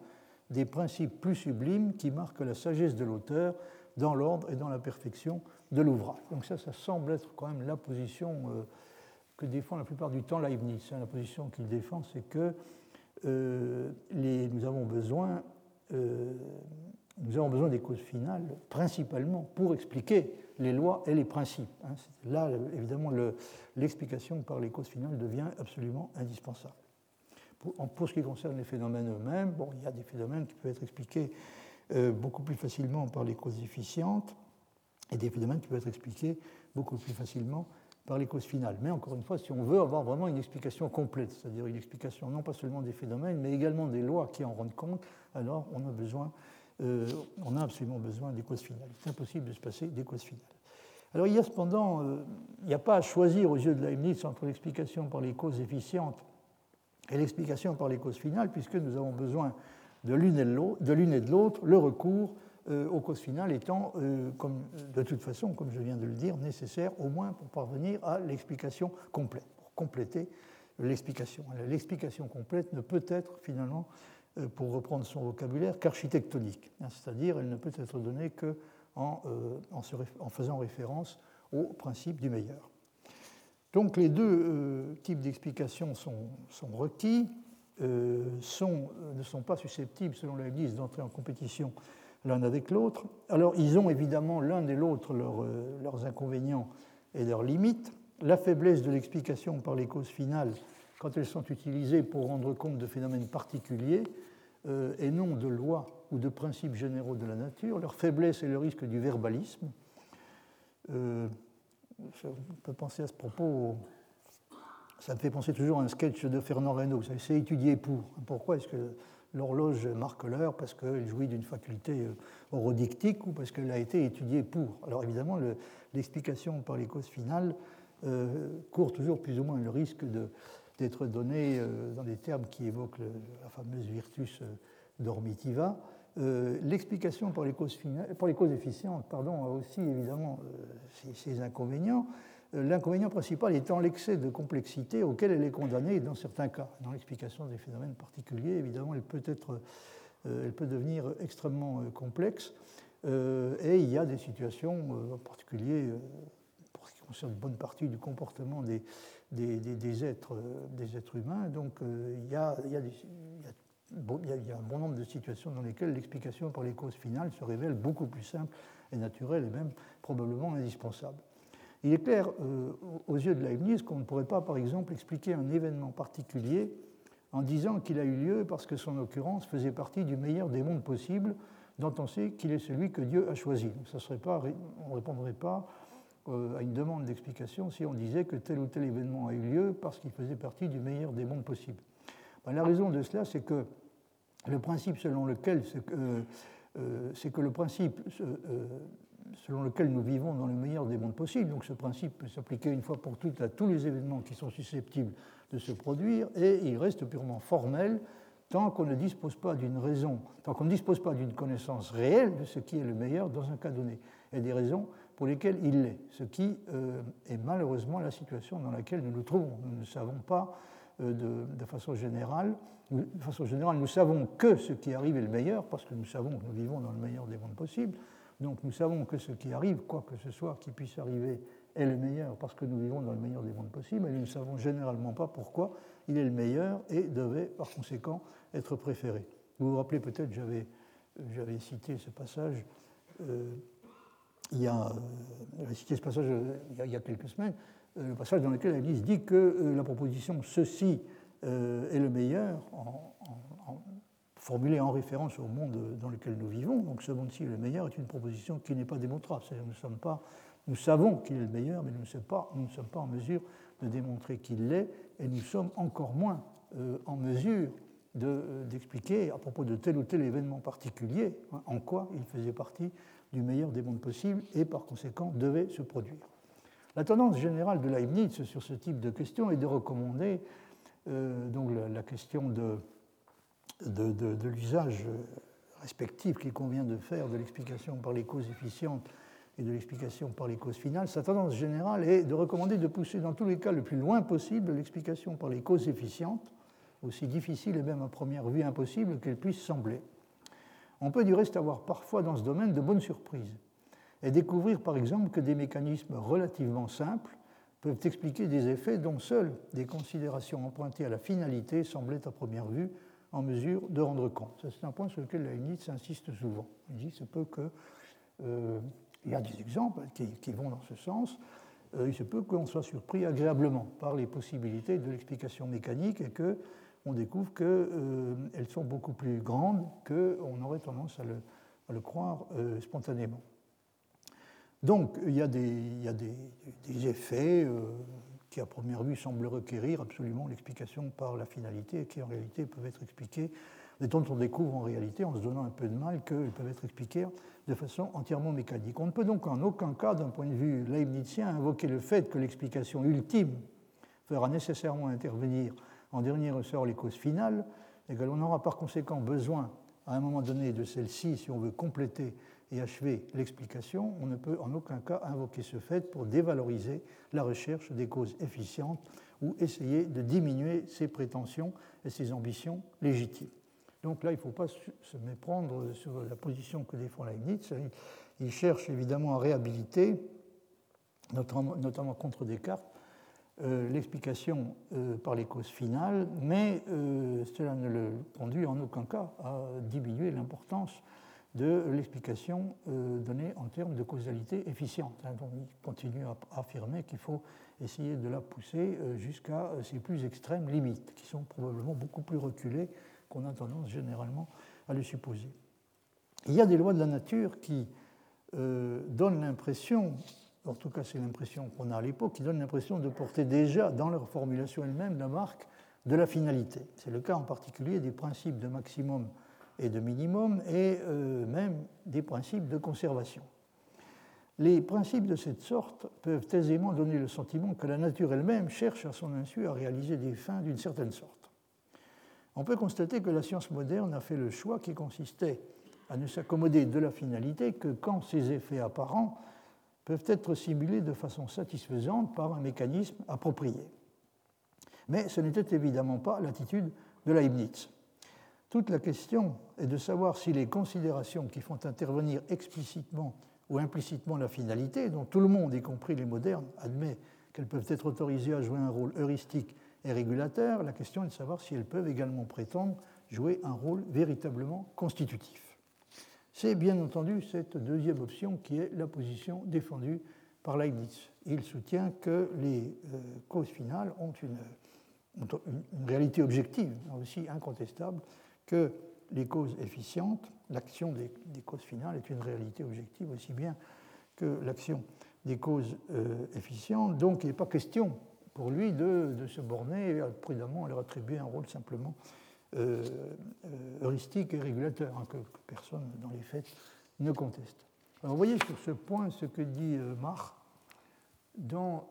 des principes plus sublimes qui marquent la sagesse de l'auteur dans l'ordre et dans la perfection de l'ouvrage. Donc ça, ça semble être quand même la position euh, que défend la plupart du temps Leibniz. La position qu'il défend, c'est que euh, les, nous avons besoin euh, nous avons besoin des causes finales principalement pour expliquer les lois et les principes. Hein. Là, évidemment, l'explication par les causes finales devient absolument indispensable. Pour, ce qui concerne les phénomènes eux-mêmes, bon, il y a des phénomènes qui peuvent être expliqués euh, beaucoup plus facilement par les causes efficientes et des phénomènes qui peuvent être expliqués beaucoup plus facilement par les causes finales. Mais encore une fois, si on veut avoir vraiment une explication complète, c'est-à-dire une explication non pas seulement des phénomènes, mais également des lois qui en rendent compte, alors on a besoin, euh, on a absolument besoin des causes finales. C'est impossible de se passer des causes finales. Alors il y a cependant, euh, il n'y a pas à choisir aux yeux de Leibniz entre l'explication par les causes efficientes et l'explication par les causes finales, puisque nous avons besoin de l'une et de l'autre, le recours euh, aux causes finales étant, euh, de toute façon, comme je viens de le dire, nécessaire au moins pour parvenir à l'explication complète, pour compléter l'explication. L'explication complète ne peut être finalement, euh, pour reprendre son vocabulaire, qu'architectonique, hein, c'est-à-dire elle ne peut être donnée qu'en en, en, faisant référence au principe du meilleur. Donc les deux types d'explications sont, requis, sont, ne sont pas susceptibles, selon la liste, d'entrer en compétition l'un avec l'autre. Alors, ils ont évidemment l'un et l'autre euh, leurs inconvénients et leurs limites. La faiblesse de l'explication par les causes finales, quand elles sont utilisées pour rendre compte de phénomènes particuliers euh, et non de lois ou de principes généraux de la nature. Leur faiblesse est le risque du verbalisme. On peut penser à ce propos ça me fait penser toujours à un sketch de Fernand Reynaud. C'est étudié pour. Pourquoi est-ce que l'horloge marque l'heure? Parce qu'elle jouit d'une faculté horodictique euh, ou parce qu'elle a été étudiée pour? Alors évidemment, l'explication par les causes finales euh, court toujours plus ou moins le risque d'être donnée euh, dans des termes qui évoquent la fameuse virtus dormitiva. L'explication par, les causes les causes efficientes pardon, a aussi évidemment ses inconvénients. L'inconvénient principal étant l'excès de complexité auquel elle est condamnée dans certains cas. Dans l'explication des phénomènes particuliers, évidemment, elle peut, être, euh, elle peut devenir extrêmement euh, complexe. Euh, et il y a des situations, en particulier pour ce qui concerne une bonne partie du comportement des, des, êtres, des êtres humains. Donc il y, a, il, il y a un bon nombre de situations dans lesquelles l'explication par les causes finales se révèle beaucoup plus simple et naturelle et même probablement indispensable. Il est clair euh, aux yeux de Leibniz qu'on ne pourrait pas, par exemple, expliquer un événement particulier en disant qu'il a eu lieu parce que son occurrence faisait partie du meilleur des mondes possibles dont on sait qu'il est celui que Dieu a choisi. Serait pas, on ne répondrait pas euh, à une demande d'explication si on disait que tel ou tel événement a eu lieu parce qu'il faisait partie du meilleur des mondes possibles. Ben, la raison de cela, c'est que le principe selon lequel euh, le principe selon lequel nous vivons dans le meilleur des mondes possibles. Donc ce principe peut s'appliquer une fois pour toutes à tous les événements qui sont susceptibles de se produire et il reste purement formel tant qu'on ne dispose pas d'une raison, tant qu'on ne dispose pas d'une connaissance réelle de ce qui est le meilleur dans un cas donné et des raisons pour lesquelles il l'est, ce qui euh, est malheureusement la situation dans laquelle nous nous trouvons. Nous ne savons pas euh, de, de, façon générale, nous savons que ce qui arrive est le meilleur parce que nous savons que nous vivons dans le meilleur des mondes possibles, donc nous savons que ce qui arrive, quoi que ce soit qui puisse arriver, est le meilleur parce que nous vivons dans le meilleur des mondes possibles, mais nous ne savons généralement pas pourquoi il est le meilleur et devait par conséquent être préféré. Vous vous rappelez peut-être, j'avais, j'avais cité ce passage, euh, il y a, cité ce passage euh, il y a, quelques semaines, euh, le passage dans lequel Alice dit que la proposition ceci est le meilleur formulée en référence au monde dans lequel nous vivons. Donc ce monde-ci est le meilleur est une proposition qui n'est pas démontrable. Nous, sommes pas, nous savons qu'il est le meilleur, mais nous ne, sommes pas, en mesure de démontrer qu'il l'est, et nous sommes encore moins euh, en mesure euh, d'expliquer à propos de tel ou tel événement particulier hein, en quoi il faisait partie du meilleur des mondes possibles et par conséquent devait se produire. La tendance générale de Leibniz sur ce type de questions est de recommander euh, donc la, question de de, l'usage respectif qu'il convient de faire de l'explication par les causes efficientes et de l'explication par les causes finales, sa tendance générale est de recommander de pousser dans tous les cas le plus loin possible l'explication par les causes efficientes, aussi difficile et même à première vue impossible qu'elle puisse sembler. On peut du reste avoir parfois dans ce domaine de bonnes surprises et découvrir par exemple que des mécanismes relativement simples peuvent expliquer des effets dont seules des considérations empruntées à la finalité semblaient à première vue en mesure de rendre compte. C'est un point sur lequel Leibniz insiste souvent. Il dit se peut que. Euh, il y a des exemples qui, vont dans ce sens. Euh, il se peut qu'on soit surpris agréablement par les possibilités de l'explication mécanique et qu'on découvre qu'elles euh, sont beaucoup plus grandes qu'on aurait tendance à le, croire spontanément. Donc il y a des, effets euh, qui à première vue semblent requérir absolument l'explication par la finalité et qui en réalité peuvent être expliqués, et dont on découvre en réalité en se donnant un peu de mal qu'ils peuvent être expliqués de façon entièrement mécanique. On ne peut donc en aucun cas, d'un point de vue leibnizien, invoquer le fait que l'explication ultime fera nécessairement intervenir en dernier ressort les causes finales, et que l'on aura par conséquent besoin à un moment donné de celle-ci si on veut compléter et achever l'explication, on ne peut en aucun cas invoquer ce fait pour dévaloriser la recherche des causes efficientes ou essayer de diminuer ses prétentions et ses ambitions légitimes. Donc là, il ne faut pas se méprendre sur la position que défend Leibniz. Il cherche évidemment à réhabiliter, notamment contre Descartes, euh, l'explication euh, par les causes finales, mais euh, cela ne le conduit en aucun cas à diminuer l'importance de l'explication donnée en termes de causalité efficiente. Hein. donc il continue à affirmer qu'il faut essayer de la pousser jusqu'à ses plus extrêmes limites, qui sont probablement beaucoup plus reculées qu'on a tendance généralement à le supposer. Il y a des lois de la nature qui donnent l'impression en tout cas c'est l'impression qu'on a à l'époque, qui donne l'impression de porter déjà dans leur formulation elle-même la marque de la finalité. C'est le cas en particulier des principes de maximum et de minimum et euh, même des principes de conservation. Les principes de cette sorte peuvent aisément donner le sentiment que la nature elle-même cherche à son insu à réaliser des fins d'une certaine sorte. On peut constater que la science moderne a fait le choix qui consistait à ne s'accommoder de la finalité que quand ses effets apparents peuvent être simulés de façon satisfaisante par un mécanisme approprié. Mais ce n'était évidemment pas l'attitude de Leibniz. Toute la question est de savoir si les considérations qui font intervenir explicitement ou implicitement la finalité, dont tout le monde, y compris les modernes, admet qu'elles peuvent être autorisées à jouer un rôle heuristique et régulateur, la question est de savoir si elles peuvent également prétendre jouer un rôle véritablement constitutif. C'est bien entendu cette deuxième option qui est la position défendue par Leibniz. Il soutient que les euh, causes finales ont une, réalité objective, aussi incontestable, que les causes efficientes, l'action des, causes finales est une réalité objective aussi bien que l'action des causes euh, efficientes. Donc il n'est pas question pour lui de, se borner prudemment à leur attribuer un rôle simplement euh, euh, heuristique et régulateur, hein, que, personne dans les faits ne conteste. Alors vous voyez sur ce point ce que dit euh, dans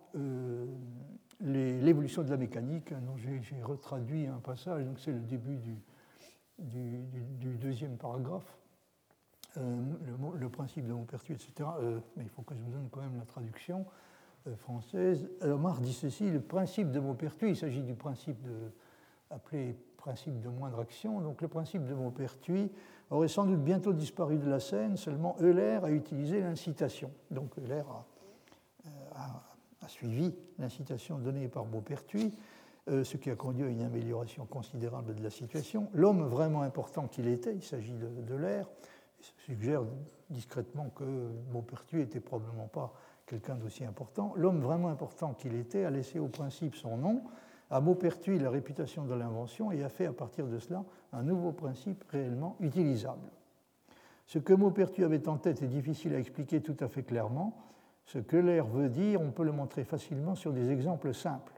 l'évolution de la mécanique, hein, dont j'ai retraduit un passage, donc c'est le début du, du, deuxième paragraphe, le, principe de Maupertuis, etc. mais il faut que je vous donne quand même la traduction française. Alors Marx dit ceci, le principe de Maupertuis, il s'agit du principe appelé principe de moindre action. Donc le principe de Maupertuis aurait sans doute bientôt disparu de la scène, seulement Euler a utilisé l'incitation. Donc Euler euh, a, suivi l'incitation donnée par Maupertuis, euh, ce qui a conduit à une amélioration considérable de la situation. L'homme vraiment important qu'il était, il s'agit de, l'air, suggère discrètement que Maupertuis n'était probablement pas quelqu'un d'aussi important. L'homme vraiment important qu'il était a laissé au principe son nom, a Maupertuis la réputation de l'invention et a fait à partir de cela un nouveau principe réellement utilisable. Ce que Maupertuis avait en tête est difficile à expliquer tout à fait clairement. Ce que l'air veut dire, on peut le montrer facilement sur des exemples simples.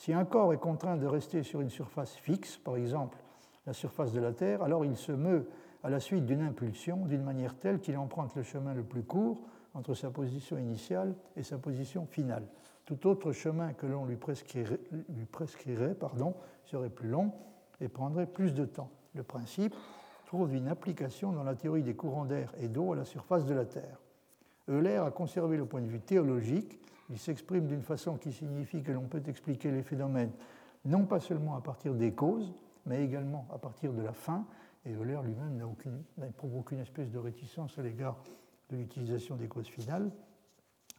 Si un corps est contraint de rester sur une surface fixe, par exemple la surface de la Terre, alors il se meut à la suite d'une impulsion d'une manière telle qu'il emprunte le chemin le plus court entre sa position initiale et sa position finale. Tout autre chemin que l'on lui prescrirait, serait plus long et prendrait plus de temps. Le principe trouve une application dans la théorie des courants d'air et d'eau à la surface de la Terre. Euler a conservé le point de vue théologique. Il s'exprime d'une façon qui signifie que l'on peut expliquer les phénomènes non pas seulement à partir des causes, mais également à partir de la fin. Et Euler lui-même n'éprouve aucune espèce de réticence à l'égard de l'utilisation des causes finales.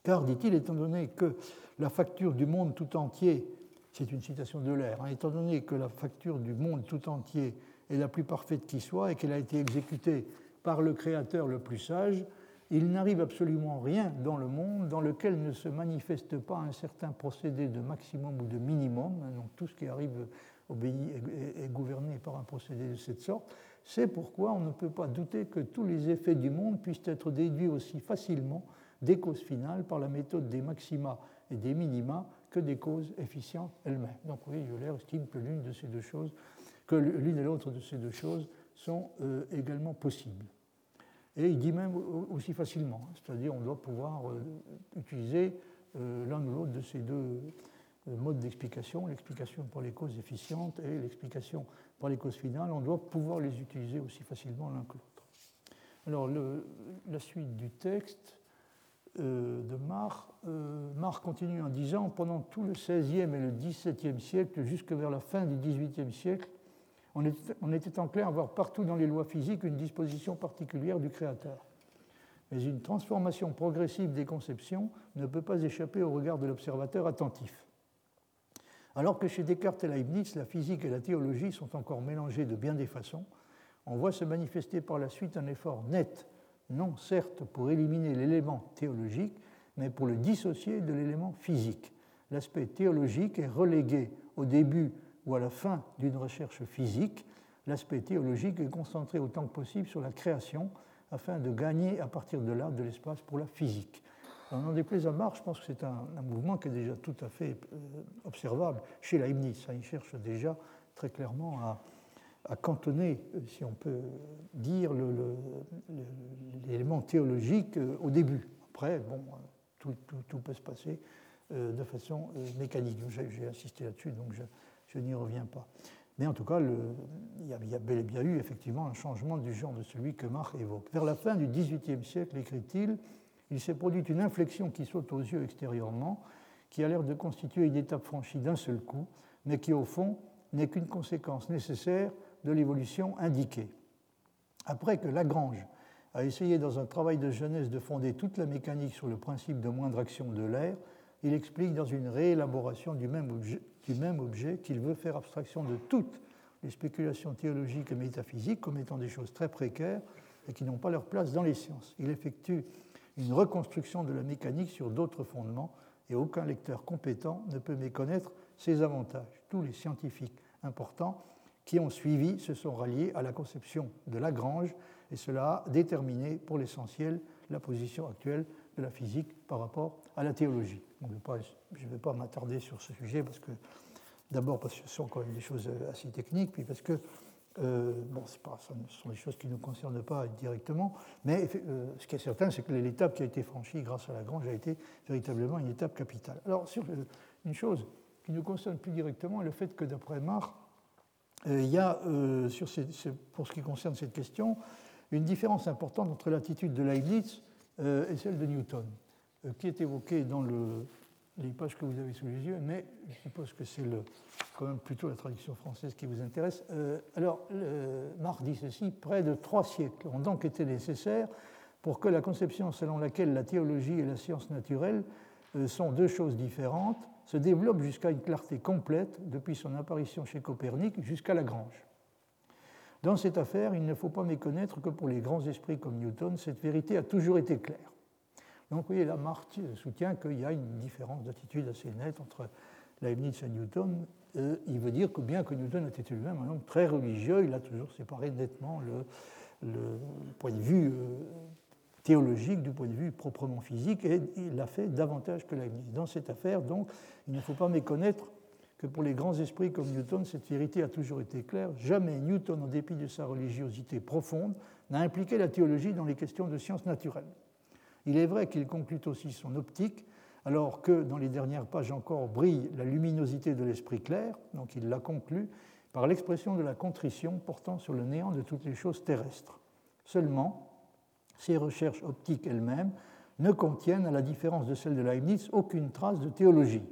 Car, dit-il, étant donné que la facture du monde tout entier, c'est une citation de l'air, hein, étant donné que la facture du monde tout entier est la plus parfaite qui soit et qu'elle a été exécutée par le Créateur le plus sage, il n'arrive absolument rien dans le monde dans lequel ne se manifeste pas un certain procédé de maximum ou de minimum. Hein, donc tout ce qui arrive obéit est gouverné par un procédé de cette sorte. C'est pourquoi on ne peut pas douter que tous les effets du monde puissent être déduits aussi facilement des causes finales par la méthode des maxima et des minima que des causes efficientes elles-mêmes. Donc oui, Euler estime que l'une de ces deux choses, que l'une et l'autre de ces deux choses sont euh, également possibles. Et il dit même aussi facilement, hein, c'est-à-dire on doit pouvoir euh, utiliser euh, l'un ou l'autre de ces deux modes d'explication, l'explication par les causes efficientes et l'explication par les causes finales, on doit pouvoir les utiliser aussi facilement l'un que l'autre. Alors la suite du texte, euh, de Marc, euh, Marc continue en disant pendant tout le XVIe et le XVIIe siècle, jusque vers la fin du XVIIIe siècle, on était, on était en clair à voir partout dans les lois physiques une disposition particulière du Créateur. Mais une transformation progressive des conceptions ne peut pas échapper au regard de l'observateur attentif. Alors que chez Descartes et Leibniz, la physique et la théologie sont encore mélangées de bien des façons, on voit se manifester par la suite un effort net non certes pour éliminer l'élément théologique, mais pour le dissocier de l'élément physique. L'aspect théologique est relégué au début ou à la fin d'une recherche physique. L'aspect théologique est concentré autant que possible sur la création afin de gagner à partir de là de l'espace pour la physique. On déplaise à Marx, je pense que c'est un, mouvement qui est déjà tout à fait euh, observable chez Leibniz. Il cherche déjà très clairement à, cantonner, si on peut dire, l'élément théologique euh, au début. Après, bon, tout, peut se passer euh, de façon euh, mécanique. J'ai insisté là-dessus, donc je, n'y reviens pas. Mais en tout cas, il, y a, il, y a, bel et bien eu effectivement un changement du genre de celui que Marc évoque. Vers la fin du XVIIIe siècle, écrit-il, il s'est produit une inflexion qui saute aux yeux extérieurement, qui a l'air de constituer une étape franchie d'un seul coup, mais qui au fond n'est qu'une conséquence nécessaire de l'évolution indiquée. Après que Lagrange a essayé dans un travail de jeunesse de fonder toute la mécanique sur le principe de moindre action de l'air, il explique dans une réélaboration du même objet, qu'il veut faire abstraction de toutes les spéculations théologiques et métaphysiques comme étant des choses très précaires et qui n'ont pas leur place dans les sciences. Il effectue une reconstruction de la mécanique sur d'autres fondements et aucun lecteur compétent ne peut méconnaître ses avantages. Tous les scientifiques importants qui ont suivi se sont ralliés à la conception de Lagrange et cela a déterminé pour l'essentiel la position actuelle de la physique par rapport à la théologie. Je ne vais pas m'attarder sur ce sujet parce que d'abord parce que ce sont quand même des choses assez techniques, puis parce que euh, bon, pas, ce sont des choses qui ne nous concernent pas directement, mais euh, ce qui est certain, c'est que l'étape qui a été franchie grâce à Lagrange a été véritablement une étape capitale. Alors, sur euh, une chose qui nous concerne plus directement, le fait que d'après Marx, euh, il y a, euh, pour ce qui concerne cette question, une différence importante entre l'attitude de Leibniz euh, et celle de Newton, qui est évoquée dans le, les pages que vous avez sous les yeux, mais je suppose que c'est quand même plutôt la traduction française qui vous intéresse. alors, Marc dit ceci près de trois siècles ont donc été nécessaires pour que la conception selon laquelle la théologie et la science naturelle sont deux choses différentes se développe jusqu'à une clarté complète depuis son apparition chez Copernic jusqu'à Lagrange. Dans cette affaire, il ne faut pas méconnaître que pour les grands esprits comme Newton, cette vérité a toujours été claire. Donc, là, Marx soutient qu'il y a une différence d'attitude assez nette entre Leibniz et Newton. Il veut dire que bien que Newton ait été lui-même un homme très religieux, il a toujours séparé nettement le, point de vue euh, théologique du point de vue proprement physique, et il l'a fait davantage que Leibniz. Dans cette affaire, donc, il ne faut pas méconnaître que pour les grands esprits comme Newton, cette vérité a toujours été claire. Jamais Newton, en dépit de sa religiosité profonde, n'a impliqué la théologie dans les questions de sciences naturelles. Il est vrai qu'il conclut aussi son optique, alors que dans les dernières pages encore brille la luminosité de l'esprit clair, donc il l'a conclu par l'expression de la contrition portant sur le néant de toutes les choses terrestres. Seulement, ces recherches optiques elles-mêmes ne contiennent, à la différence de celles de Leibniz, aucune trace de théologie.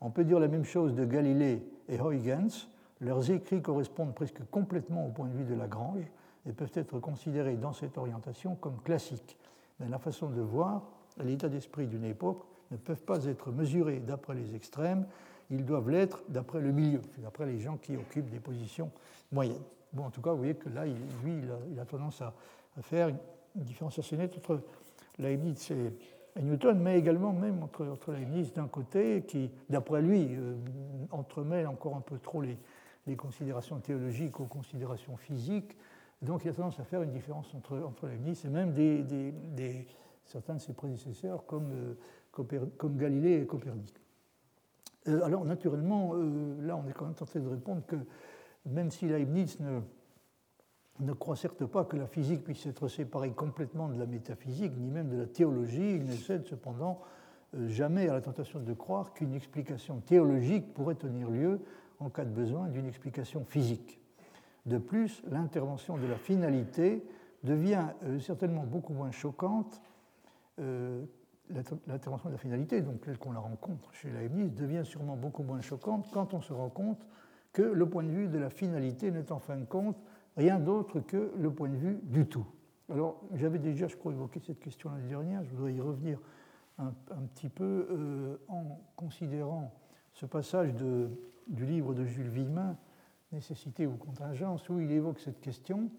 On peut dire la même chose de Galilée et Huygens. Leurs écrits correspondent presque complètement au point de vue de Lagrange et peuvent être considérés dans cette orientation comme classiques. Mais la façon de voir l'état d'esprit d'une époque ne peuvent pas être mesurés d'après les extrêmes, ils doivent l'être d'après le milieu, d'après les gens qui occupent des positions moyennes. Bon, en tout cas, vous voyez que là, lui, il a, tendance à, faire une différence assez nette entre Leibniz et, Newton, mais également même entre, entre Leibniz d'un côté, qui, d'après lui, euh, entremêle encore un peu trop les, considérations théologiques aux considérations physiques. Donc il a tendance à faire une différence entre, entre Leibniz et même certains de ses prédécesseurs comme, comme Galilée et Copernic. alors naturellement, là on est quand même tenté de répondre que même si Leibniz ne, ne croit certes pas que la physique puisse être séparée complètement de la métaphysique, ni même de la théologie, il ne cède cependant euh, jamais à la tentation de croire qu'une explication théologique pourrait tenir lieu en cas de besoin d'une explication physique. De plus, l'intervention de la finalité devient euh, certainement beaucoup moins choquante. Euh, l'intervention de la finalité, donc telle qu'on la rencontre chez Leibniz, devient sûrement beaucoup moins choquante quand on se rend compte que le point de vue de la finalité n'est en fin de compte rien d'autre que le point de vue du tout. Alors, j'avais déjà, je crois, évoqué cette question l'année dernière, je voudrais y revenir un, petit peu euh, en considérant ce passage du livre de Jules Villemin, Nécessité ou contingence, où il évoque cette question,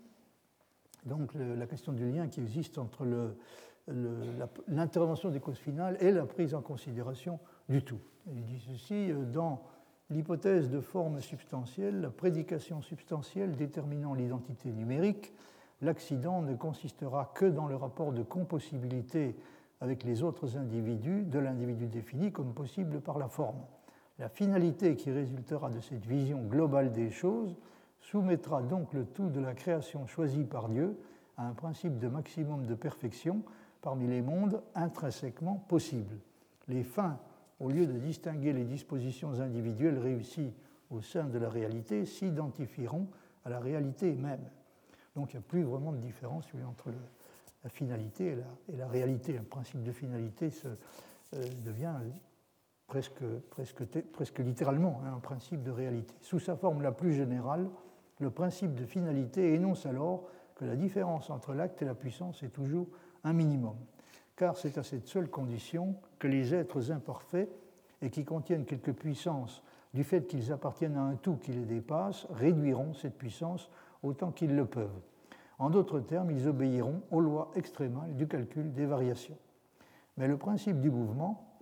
donc la question du lien qui existe entre l'intervention des causes finales et la prise en considération du tout. Il dit ceci, euh, dans l'hypothèse de forme substantielle, la prédication substantielle déterminant l'identité numérique, l'accident ne consistera que dans le rapport de compossibilité avec les autres individus de l'individu défini comme possible par la forme. La finalité qui résultera de cette vision globale des choses soumettra donc le tout de la création choisie par Dieu à un principe de maximum de perfection parmi les mondes intrinsèquement possibles. Les fins au lieu de distinguer les dispositions individuelles réussies au sein de la réalité, s'identifieront à la réalité même. Donc il n'y a plus vraiment de différence entre la finalité et la, réalité. Le principe de finalité euh, devient presque, presque, presque littéralement hein, un principe de réalité. Sous sa forme la plus générale, le principe de finalité énonce alors que la différence entre l'acte et la puissance est toujours un minimum car c'est à cette seule condition que les êtres imparfaits et qui contiennent quelque puissance du fait qu'ils appartiennent à un tout qui les dépasse, réduiront cette puissance autant qu'ils le peuvent. En d'autres termes, ils obéiront aux lois extrémales du calcul des variations. Mais le principe du mouvement,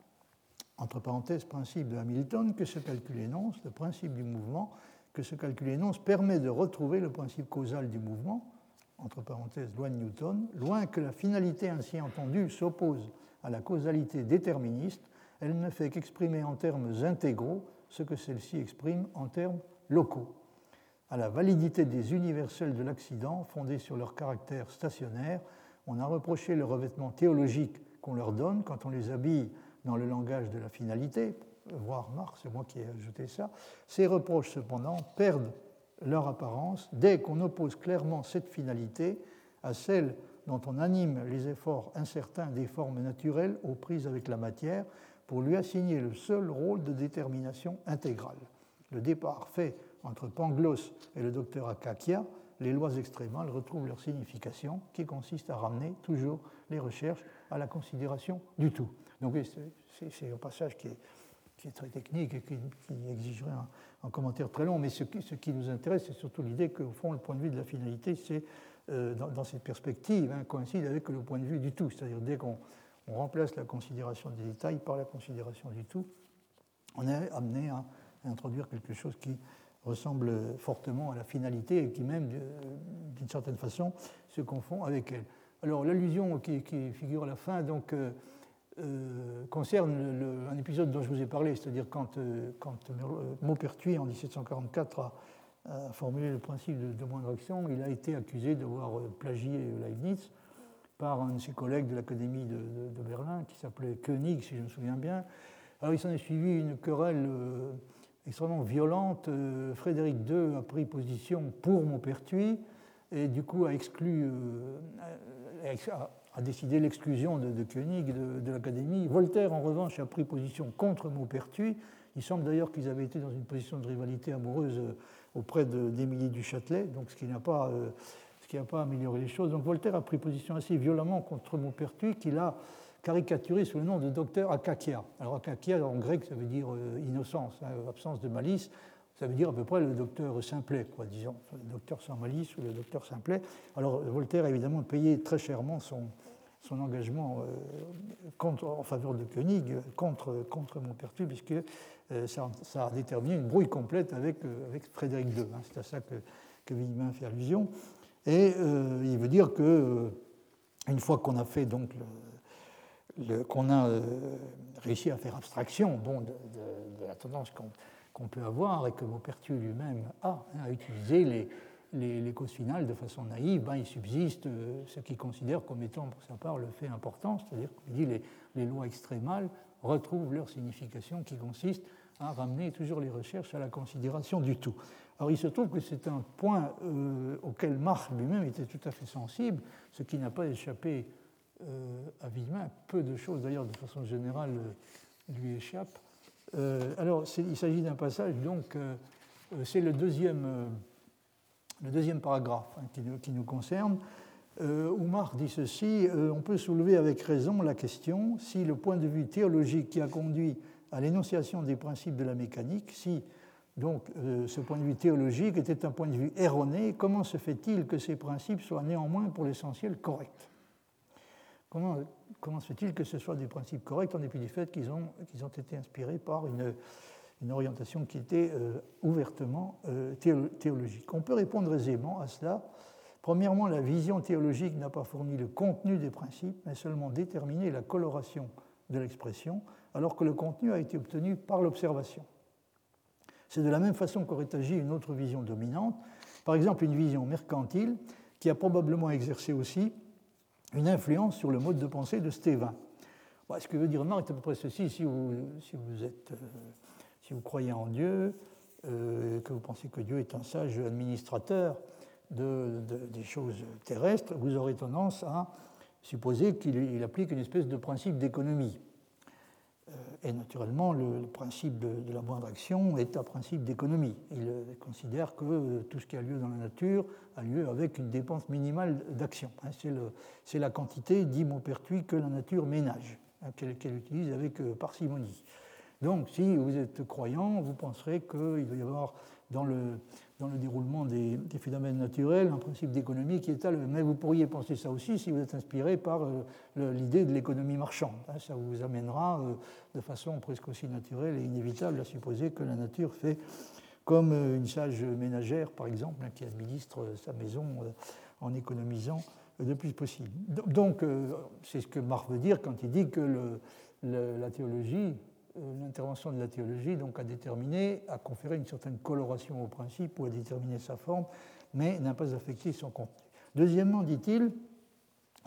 entre parenthèses, principe de Hamilton, que ce calcul énonce, le principe du mouvement, que ce calcul énonce, permet de retrouver le principe causal du mouvement, entre parenthèses, loi de Newton, loin que la finalité ainsi entendue s'oppose à la causalité déterministe, elle ne fait qu'exprimer en termes intégraux ce que celle-ci exprime en termes locaux. À la validité des universels de l'accident, fondés sur leur caractère stationnaire, on a reproché le revêtement théologique qu'on leur donne quand on les habille dans le langage de la finalité, voire Marx, c'est moi qui ai ajouté ça. Ces reproches, cependant, perdent leur apparence dès qu'on oppose clairement cette finalité à celle dont on anime les efforts incertains des formes naturelles aux prises avec la matière pour lui assigner le seul rôle de détermination intégrale. Le départ fait entre Pangloss et le docteur Akakia, les lois extrémales retrouvent leur signification qui consiste à ramener toujours les recherches à la considération du tout. Donc c'est un passage qui est, très technique et qui, exigerait un, commentaire très long. Mais ce qui, nous intéresse, c'est surtout l'idée qu'au fond, le point de vue de la finalité, c'est, euh, dans, cette perspective, hein, coïncide avec le point de vue du tout. C'est-à-dire dès qu'on remplace la considération des détails par la considération du tout, on est amené à, introduire quelque chose qui ressemble fortement à la finalité et qui même, d'une certaine façon, se confond avec elle. Alors l'allusion qui, figure à la fin, donc, euh, euh, concerne un épisode dont je vous ai parlé, c'est-à-dire quand, euh, quand euh, Maupertuis, en 1744, a, formulé le principe de, moindre action, il a été accusé d'avoir plagié Leibniz par un de ses collègues de l'Académie de, Berlin, qui s'appelait Koenig, si je me souviens bien. Alors il s'en est suivi une querelle extrêmement violente. Frédéric II a pris position pour Maupertuis et du coup a exclu, décidé l'exclusion de, de, Koenig de, l'Académie. Voltaire, en revanche, a pris position contre Maupertuis. Il semble d'ailleurs qu'ils avaient été dans une position de rivalité amoureuse euh, auprès d'Émilie du Châtelet, donc ce qui n'a pas, euh, pas amélioré les choses. Donc Voltaire a pris position assez violemment contre Maupertuis, qu'il a caricaturé sous le nom de docteur Akakia. Alors Akakia, en grec, ça veut dire euh, innocence, hein, absence de malice ça veut dire à peu près le docteur Simplet, quoi, disons, le docteur sans malice ou le docteur Simplet. Alors Voltaire a évidemment payé très chèrement son, engagement euh, en faveur de Koenig contre, contre Maupertuis, puisque euh, ça, a déterminé une brouille complète avec, euh, avec Frédéric II. Hein. C'est à ça que, que Villemin fait allusion. Et il veut dire que une fois qu'on a fait donc qu'on a réussi à faire abstraction bon, de, la tendance qu'on peut avoir et que Maupertuis lui-même a, hein, à utiliser les, causes finales de façon naïve, ben, il subsiste ce qu'il considère comme étant pour sa part le fait important, c'est-à-dire qu'il dit les, les lois extrémales retrouvent leur signification qui consiste à ramener toujours les recherches à la considération du tout. Alors il se trouve que c'est un point euh, auquel Marx lui-même était tout à fait sensible, ce qui n'a pas échappé euh, à Villemin. Peu de choses d'ailleurs de façon générale euh, lui échappent. Alors il s'agit d'un passage, donc c'est le deuxième, le deuxième paragraphe hein, qui, nous concerne. où Marx dit ceci, on peut soulever avec raison la question si le point de vue théologique qui a conduit à l'énonciation des principes de la mécanique, si donc euh, ce point de vue théologique était un point de vue erroné, comment se fait-il que ces principes soient néanmoins pour l'essentiel corrects? Comment, se fait-il que ce soit des principes corrects en dépit du fait qu'ils ont, été inspirés par une, une orientation qui était euh, ouvertement euh, théologique? On peut répondre aisément à cela. Premièrement, la vision théologique n'a pas fourni le contenu des principes, mais seulement déterminé la coloration de l'expression, alors que le contenu a été obtenu par l'observation. C'est de la même façon qu'aurait agi une autre vision dominante, par exemple une vision mercantile, qui a probablement exercé aussi une influence sur le mode de pensée de Stévin. ce que veut dire Marc est à peu près ceci, si vous, si vous, êtes, euh, si vous croyez en Dieu, euh, que vous pensez que Dieu est un sage administrateur de, des choses terrestres, vous aurez tendance à supposer qu'il applique une espèce de principe d'économie. Euh, et naturellement, le, principe de, la moindre action est un principe d'économie. Il considère que tout ce qui a lieu dans la nature a lieu avec une dépense minimale d'action. Hein, c'est la quantité, dit Maupertuis, que la nature ménage, hein, qu'elle utilise avec euh, parcimonie. Donc, si vous êtes croyant, vous penserez qu'il va y avoir dans le, dans le déroulement des, phénomènes naturels un principe d'économie qui est tel. Mais vous pourriez penser ça aussi si vous êtes inspiré par euh, l'idée de l'économie marchande. Hein. ça vous amènera euh, de façon presque aussi naturelle et inévitable à supposer que la nature fait comme euh, une sage ménagère, par exemple, hein, qui administre sa maison en économisant le plus possible. Donc, c'est ce que Marc veut dire quand il dit que le, la théologie l'intervention de la théologie donc a déterminé, a conféré une certaine coloration au principe ou a déterminé sa forme, mais n'a pas affecté son contenu. Deuxièmement, dit-il,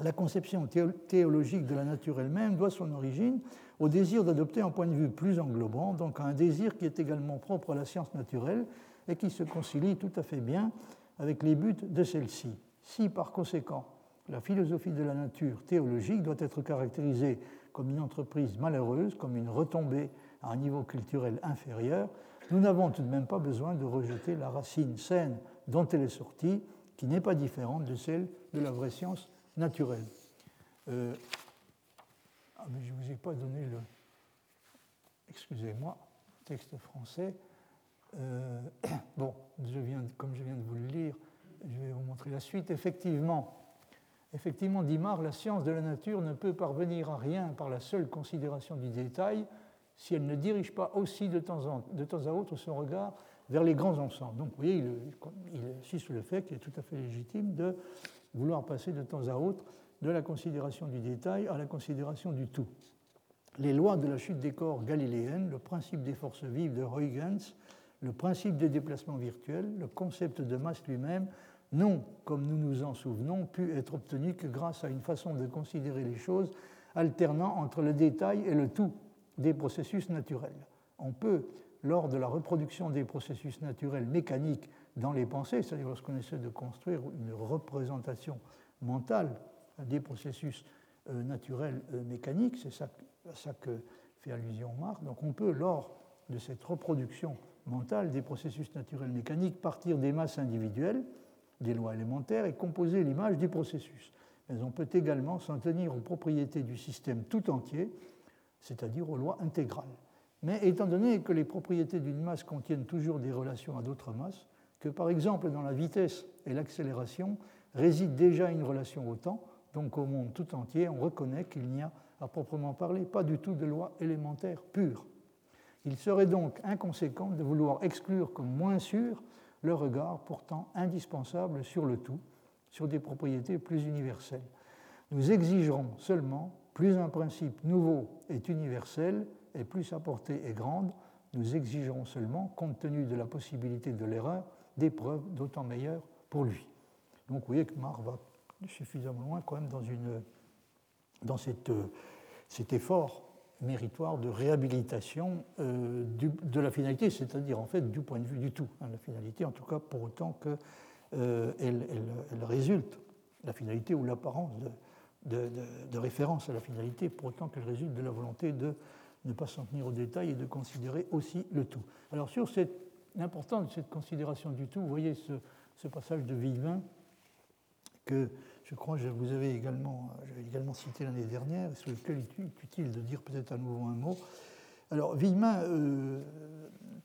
la conception théologique de la nature elle-même doit son origine au désir d'adopter un point de vue plus englobant, donc à un désir qui est également propre à la science naturelle et qui se concilie tout à fait bien avec les buts de celle-ci. Si par conséquent la philosophie de la nature théologique doit être caractérisée comme une entreprise malheureuse, comme une retombée à un niveau culturel inférieur, nous n'avons tout de même pas besoin de rejeter la racine saine dont elle est sortie, qui n'est pas différente de celle de la vraie science naturelle. Euh, ah, mais je ne vous ai pas donné le. Excusez-moi, texte français. Euh, bon, je viens, comme je viens de vous le lire, je vais vous montrer la suite. Effectivement, Effectivement, dit Marx, la science de la nature ne peut parvenir à rien par la seule considération du détail si elle ne dirige pas aussi de temps, à autre son regard vers les grands ensembles. Donc, vous voyez, il, insiste sur le fait qu'il est tout à fait légitime de vouloir passer de temps à autre de la considération du détail à la considération du tout. Les lois de la chute des corps galiléennes, le principe des forces vives de Huygens, le principe des déplacements virtuels, le concept de masse lui-même n'ont, comme nous nous en souvenons, pu être obtenus que grâce à une façon de considérer les choses alternant entre le détail et le tout des processus naturels. On peut, lors de la reproduction des processus naturels mécaniques dans les pensées, c'est-à-dire lorsqu'on essaie de construire une représentation mentale des processus euh, naturels euh, mécaniques, c'est à ça que fait allusion Marc, donc on peut, lors de cette reproduction mentale des processus naturels mécaniques, partir des masses individuelles, des lois élémentaires et composer l'image du processus. Mais on peut également s'en tenir aux propriétés du système tout entier, c'est-à-dire aux lois intégrales. Mais étant donné que les propriétés d'une masse contiennent toujours des relations à d'autres masses, que par exemple dans la vitesse et l'accélération réside déjà une relation au temps, donc au monde tout entier, on reconnaît qu'il n'y a, à proprement parler, pas du tout de loi élémentaire pure. Il serait donc inconséquent de vouloir exclure comme moins sûr le regard pourtant indispensable sur le tout, sur des propriétés plus universelles. Nous exigerons seulement plus un principe nouveau est universel et plus sa portée est grande, nous exigerons seulement, compte tenu de la possibilité de l'erreur, des preuves d'autant meilleures pour lui. Donc vous voyez que Marx va suffisamment loin quand même dans, cette, cet effort méritoire de réhabilitation euh, de la finalité, c'est-à-dire en fait du point de vue du tout. Hein, la finalité, en tout cas, pour autant qu'elle euh, résulte, la finalité ou l'apparence de, référence à la finalité, pour autant qu'elle résulte de la volonté de ne pas s'en tenir aux détails et de considérer aussi le tout. Alors sur l'importance de cette considération du tout, vous voyez ce, ce passage de Vivin que je crois que vous avez également, également cité l'année dernière, sur lequel il est utile de dire peut-être à nouveau un mot. Alors, Villemin euh,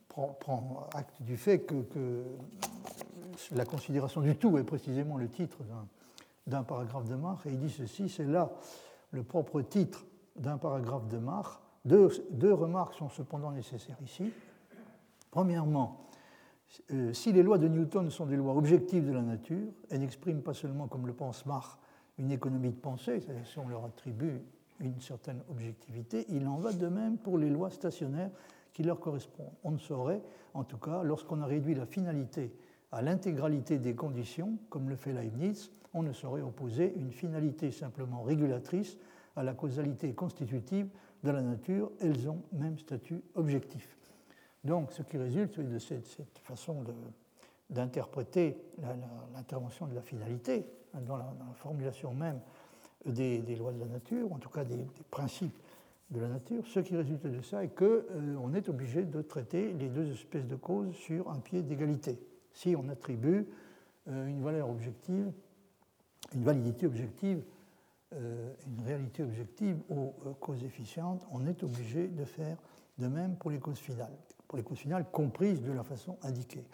prend, acte du fait que, la considération du tout est précisément le titre d'un paragraphe de Marx, et il dit ceci c'est là le propre titre d'un paragraphe de Marx. Deux, deux remarques sont cependant nécessaires ici. Premièrement, euh, si les lois de Newton sont des lois objectives de la nature, elles n'expriment pas seulement, comme le pense Marx, une économie de pensée, c'est-à-dire si on leur attribue une certaine objectivité, il en va de même pour les lois stationnaires qui leur correspondent. On ne saurait, en tout cas, lorsqu'on a réduit la finalité à l'intégralité des conditions, comme le fait Leibniz, on ne saurait opposer une finalité simplement régulatrice à la causalité constitutive de la nature. Elles ont même statut objectif. Donc, ce qui résulte de cette, façon d'interpréter l'intervention de la finalité hein, dans, la, formulation même des, lois de la nature, en tout cas des, principes de la nature, ce qui résulte de ça est qu'on euh, est obligé de traiter les deux espèces de causes sur un pied d'égalité. Si on attribue euh, une valeur objective, une validité objective, euh, une réalité objective aux causes efficientes, on est obligé de faire de même pour les causes finales pour les causes finales comprises de la façon indiquée.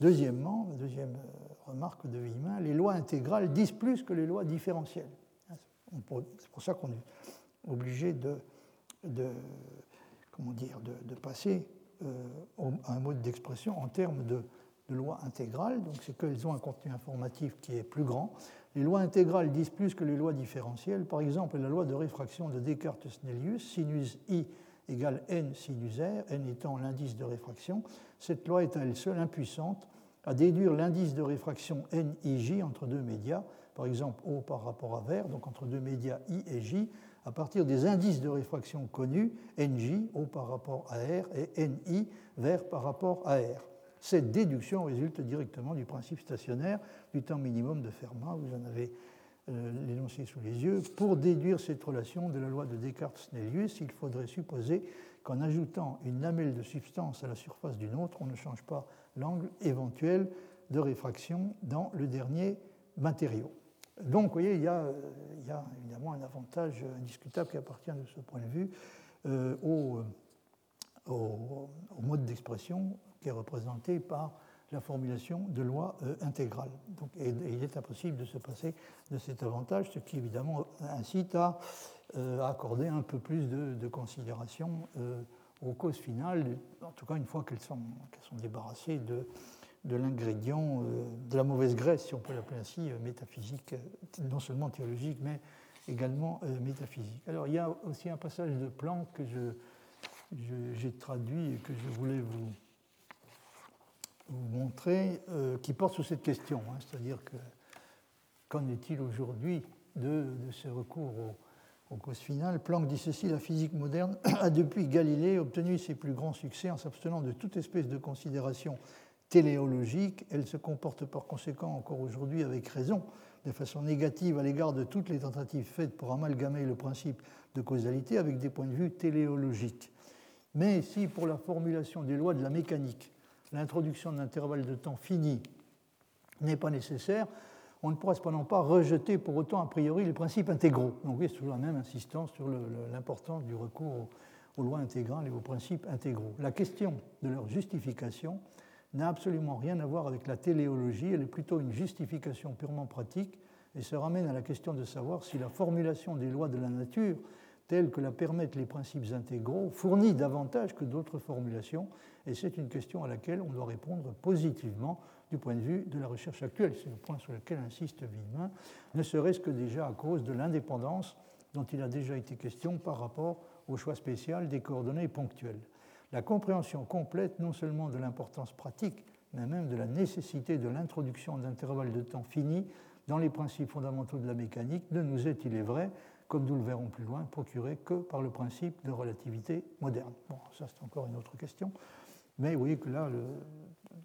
Deuxièmement, deuxième euh, remarque de Villemin, les lois intégrales disent plus que les lois différentielles. C'est pour ça qu'on est obligé de, de, comment dire, de, passer euh, à un mode d'expression en termes de, de lois intégrales. Donc c'est qu'elles ont un contenu informatif qui est plus grand. Les lois intégrales disent plus que les lois différentielles. Par exemple, la loi de réfraction de Descartes-Snellius, sinus i égale n sinus r, n étant l'indice de réfraction, cette loi est à elle seule impuissante à déduire l'indice de réfraction NIJ entre deux médias, par exemple O par rapport à vert, donc entre deux médias I et J, à partir des indices de réfraction connus, NJ, O par rapport à R, et NI, vert par rapport à R. Cette déduction résulte directement du principe stationnaire du temps minimum de Fermat, vous en avez l'énoncé sous les yeux. Pour déduire cette relation de la loi de Descartes-Snellius, il faudrait supposer qu'en ajoutant une lamelle de substance à la surface d'une autre, on ne change pas l'angle éventuel de réfraction dans le dernier matériau. Donc, vous voyez, il y, a, il y a évidemment un avantage indiscutable qui appartient de ce point de vue euh, au, au, mode d'expression qui est représenté par la formulation de lois euh, intégrales. Donc, il est impossible de se passer de cet avantage, ce qui évidemment incite à, euh, accorder un peu plus de, considération euh, aux causes finales, en tout cas une fois qu'elles sont, débarrassées de, de l'ingrédient de la mauvaise graisse, si on peut l'appeler ainsi, métaphysique, non seulement théologique, mais également métaphysique. Alors il y a aussi un passage de Planck que j'ai traduit et que je voulais vous vous montrer, euh, qui porte sur cette question. Hein, C'est-à-dire que qu'en est-il aujourd'hui de, ces recours aux, causes finales Planck dit ceci la physique moderne a depuis Galilée obtenu ses plus grands succès en s'abstenant de toute espèce de considération téléologique. Elle se comporte par conséquent encore aujourd'hui avec raison de façon négative à l'égard de toutes les tentatives faites pour amalgamer le principe de causalité avec des points de vue téléologiques. Mais si pour la formulation des lois de la mécanique, l'introduction d'intervalles de temps finis n'est pas nécessaire, on ne pourra cependant pas rejeter pour autant a priori les principes intégraux. Donc y a toujours la même insistance sur l'importance du recours aux, lois intégrales et aux principes intégraux. La question de leur justification n'a absolument rien à voir avec la téléologie, elle est plutôt une justification purement pratique et se ramène à la question de savoir si la formulation des lois de la nature telle que la permettent les principes intégraux fournit davantage que d'autres formulations, et c'est une question à laquelle on doit répondre positivement du point de vue de la recherche actuelle. C'est le point sur lequel insiste Villemin, ne serait-ce que déjà à cause de l'indépendance dont il a déjà été question par rapport au choix spécial des coordonnées ponctuelles. La compréhension complète non seulement de l'importance pratique, mais même de la nécessité de l'introduction d'intervalles de temps finis dans les principes fondamentaux de la mécanique ne nous est, il est vrai, comme nous le verrons plus loin, procuré que par le principe de relativité moderne. Bon, ça c'est encore une autre question, mais vous voyez que là,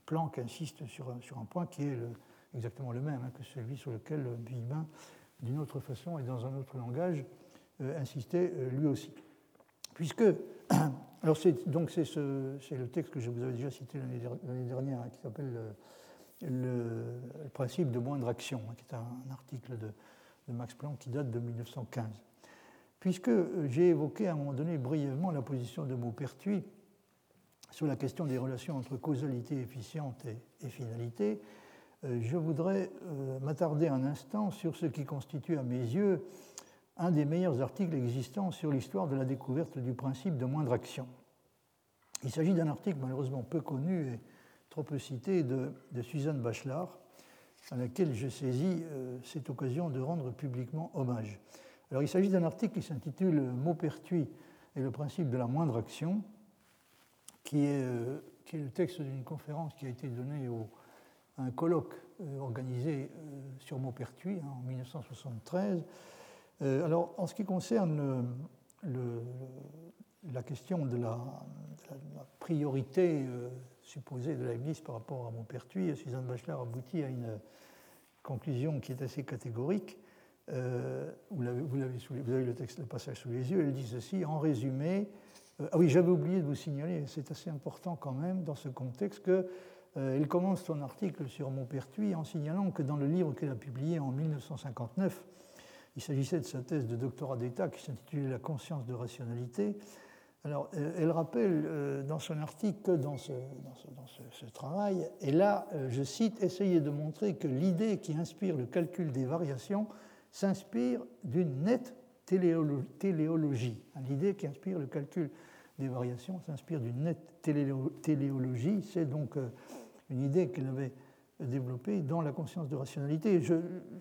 Planck insiste sur un, point qui est exactement le même hein, que celui sur lequel Villemin, d'une autre façon et dans un autre langage, euh, insistait euh, lui aussi. Puisque, alors c'est, donc c'est, le texte que je vous avais déjà cité l'année dernière, hein, qui s'appelle le, principe de moindre action, hein, qui est un, article de, de, Max Planck qui date de 1915. Puisque j'ai évoqué à un moment donné brièvement la position de Maupertuis sur la question des relations entre causalité efficiente et, finalité, euh, je voudrais euh, m'attarder un instant sur ce qui constitue à mes yeux un des meilleurs articles existants sur l'histoire de la découverte du principe de moindre action. Il s'agit d'un article malheureusement peu connu et trop peu cité de, Suzanne Bachelard, à laquelle je saisis euh, cette occasion de rendre publiquement hommage. Alors, il s'agit d'un article qui s'intitule Maupertuis et le principe de la moindre action, qui est, euh, qui est le texte d'une conférence qui a été donnée au, à un colloque euh, organisé sur Maupertuis hein, en 1973. alors, en ce qui concerne la question de la, priorité supposée de Leibniz par rapport à Maupertuis, Suzanne Bachelard aboutit à une conclusion qui est assez catégorique. vous, avez, vous, avez, le, texte, passage sous les yeux. Elle dit ceci en résumé, euh, ah oui, j'avais oublié de vous signaler, c'est assez important quand même dans ce contexte, qu'elle euh, commence son article sur Maupertuis en signalant que dans le livre qu'elle a publié en 1959, il s'agissait de sa thèse de doctorat d'État qui s'intitulait La conscience de rationalité. Alors, euh, elle rappelle dans son article que dans ce, travail, elle a, je cite, essayé de montrer que l'idée qui inspire le calcul des variations s'inspire d'une nette téléologie. L'idée qui inspire le calcul des variations s'inspire d'une nette téléologie. C'est donc euh, une idée qu'elle avait développée dans la conscience de rationalité.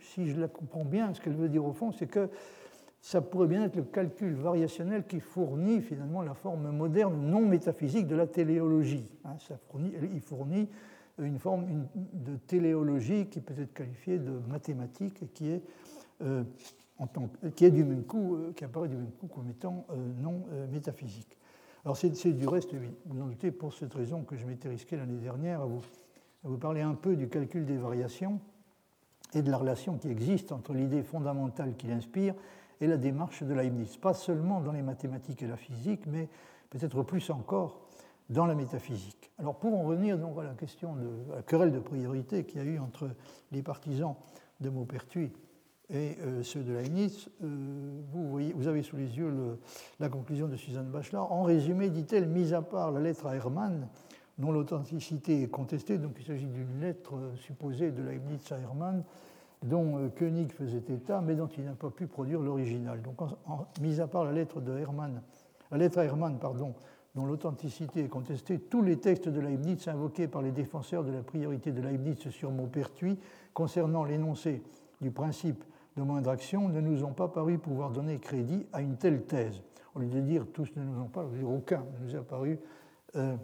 si je la comprends bien, ce qu'elle veut dire au fond, c'est que ça pourrait bien être le calcul variationnel qui fournit finalement la forme moderne non métaphysique de la téléologie. Hein. ça fournit, il fournit une forme de téléologie qui peut être qualifiée de mathématique et qui est euh, qui, est du même coup, euh, qui apparaît du même coup comme étant euh, non métaphysique. Alors c'est du reste, vous en doutez, pour cette raison que je m'étais risqué l'année dernière à vous parler un peu du calcul des variations et de la relation qui existe entre l'idée fondamentale qui l'inspire et la démarche de Leibniz, pas seulement dans les mathématiques et la physique, mais peut-être plus encore dans la métaphysique. Alors pour en revenir donc à la question de la querelle de priorité qu'il y a eu entre les partisans de Maupertuis et euh, ceux de Leibniz, euh, vous, voyez, vous avez sous les yeux la conclusion de Suzanne Bachelard. En résumé, dit-elle, mis à part la lettre à Hermann, dont l'authenticité est contestée, donc il s'agit d'une lettre euh, supposée de Leibniz à Hermann, dont Koenig faisait état, mais dont il n'a pas pu produire l'original. Donc, mis à part la lettre de Hermann, la lettre à Hermann, pardon, dont l'authenticité est contestée, tous les textes de Leibniz invoqués par les défenseurs de la priorité de Leibniz sur Maupertuis concernant l'énoncé du principe de moindre action ne nous ont pas paru pouvoir donner crédit à une telle thèse. Au lieu de dire tous ne nous ont pas, dire aucun ne nous euh,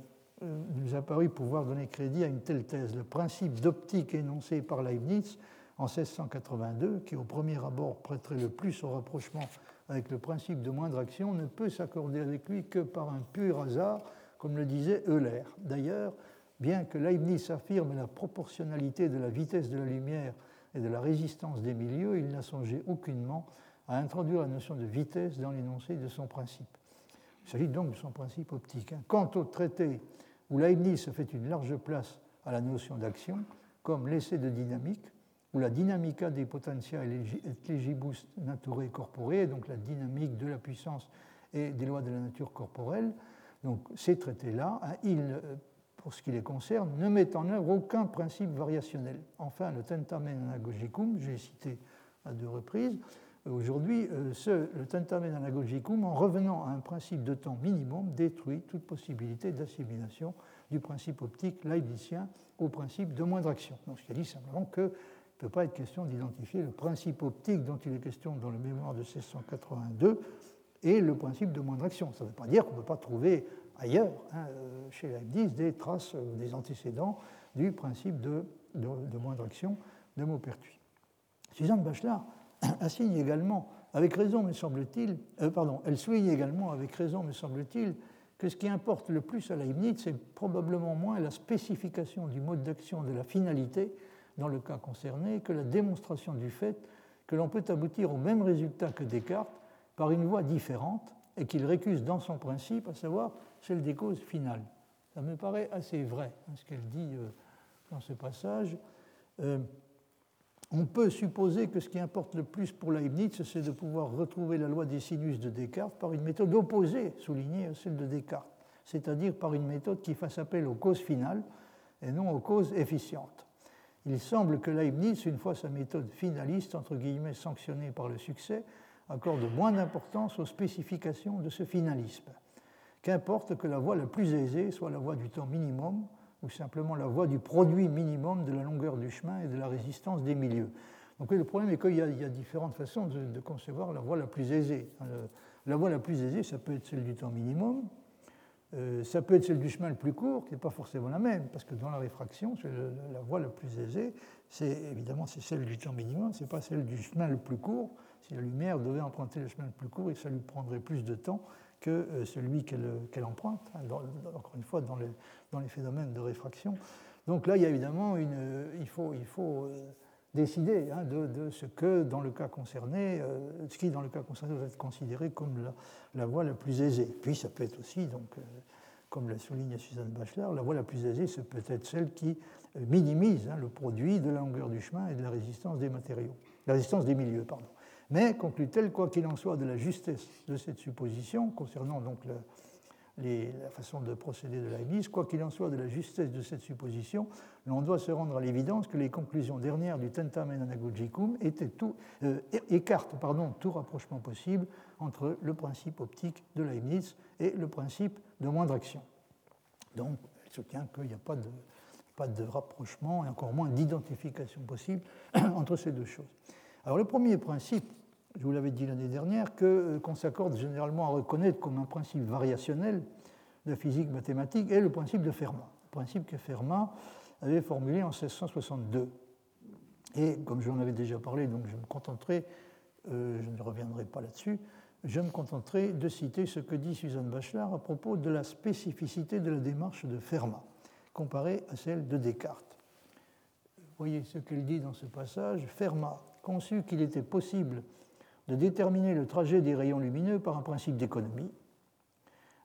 euh, nous a paru pouvoir donner crédit à une telle thèse. Le principe d'optique énoncé par Leibniz en 1682, qui au premier abord prêterait le plus au rapprochement avec le principe de moindre action, ne peut s'accorder avec lui que par un pur hasard, comme le disait Euler. D'ailleurs, bien que Leibniz affirme la proportionnalité de la vitesse de la lumière et de la résistance des milieux, il n'a songé aucunement à introduire la notion de vitesse dans l'énoncé de son principe. Il s'agit donc de son principe optique. Quant au traité où Leibniz fait une large place à la notion d'action, comme l'essai de dynamique, où la dynamica des potentiae et legibus naturae corporee, donc la dynamique de la puissance et des lois de la nature corporelle, donc ces traités-là, hein, ils euh, pour ce qui les concerne, ne met en œuvre aucun principe variationnel. Enfin, le tentamen anagogicum, j'ai cité à deux reprises, aujourd'hui, euh, le tentamen anagogicum, en revenant à un principe de temps minimum, détruit toute possibilité d'assimilation du principe optique leibnizien au principe de moindre action. Donc, ce qui dit simplement qu'il ne peut pas être question d'identifier le principe optique dont il est question dans le mémoire de 1682 et le principe de moindre action. Ça ne veut pas dire qu'on ne peut pas trouver ailleurs, hein, euh, chez Leibniz, des traces, euh, des antécédents du principe de, moindre action de Maupertuis. Suzanne Bachelard assigne également, avec raison me semble-t-il, euh, pardon, elle souligne également avec raison me semble-t-il que ce qui importe le plus à Leibniz, c'est probablement moins la spécification du mode d'action de la finalité dans le cas concerné que la démonstration du fait que l'on peut aboutir au même résultat que Descartes par une voie différente et qu'il récuse dans son principe, à savoir celle des causes finales. Ça me paraît assez vrai, hein, ce qu'elle dit euh, dans ce passage. Euh, on peut supposer que ce qui importe le plus pour Leibniz, c'est de pouvoir retrouver la loi des sinus de Descartes par une méthode opposée, soulignée à celle de Descartes, c'est-à-dire par une méthode qui fasse appel aux causes finales et non aux causes efficientes. Il semble que Leibniz, une fois sa méthode finaliste, entre guillemets sanctionnée par le succès, accorde moins d'importance aux spécifications de ce finalisme. Qu'importe que la voie la plus aisée soit la voie du temps minimum ou simplement la voie du produit minimum de la longueur du chemin et de la résistance des milieux. Donc le problème est qu'il y, a différentes façons de, concevoir la voie la plus aisée. La voie la plus aisée, ça peut être celle du temps minimum, euh, ça peut être celle du chemin le plus court, qui n'est pas forcément la même, parce que dans la réfraction, la voie la plus aisée, c'est évidemment c'est celle du temps minimum, ce n'est pas celle du chemin le plus court. Si la lumière devait emprunter le chemin le plus court, ça lui prendrait plus de temps que euh, celui qu'elle emprunte, hein, encore une fois dans les, phénomènes de réfraction. Donc là, il y a évidemment une, il faut, il faut euh, décider hein, de, ce que, dans le cas concerné, euh, ce qui, dans le cas concerné, doit être considéré comme la, voie la plus aisée. Puis ça peut être aussi, donc, euh, comme l'a souligné Suzanne Bachelard, la voie la plus aisée, c'est peut-être celle qui euh, minimise hein, le produit de la longueur du chemin et de la résistance des matériaux, la résistance des milieux, pardon. Mais conclut-elle, quoi qu'il en soit de la justesse de cette supposition, concernant donc la façon de procéder de Leibniz. Quoi qu'il en soit de la justesse de cette supposition, l'on doit se rendre à l'évidence que les conclusions dernières du Tentamen Anagogicum euh, écartent tout rapprochement possible entre le principe optique de Leibniz et le principe de moindre action. Donc, elle soutient qu'il n'y a pas de rapprochement et encore moins d'identification possible entre ces deux choses. Alors, le premier principe je vous l'avais dit l'année dernière, euh, qu'on s'accorde généralement à reconnaître comme un principe variationnel de physique mathématique est le principe de Fermat, le principe que Fermat avait formulé en 1662. Et comme j'en avais déjà parlé, donc je me contenterai, euh, je ne reviendrai pas là-dessus, je me contenterai de citer ce que dit Suzanne Bachelard à propos de la spécificité de la démarche de Fermat, comparée à celle de Descartes. Voyez ce qu'elle dit dans ce passage. Fermat conçut qu'il était possible de déterminer le trajet des rayons lumineux par un principe d'économie,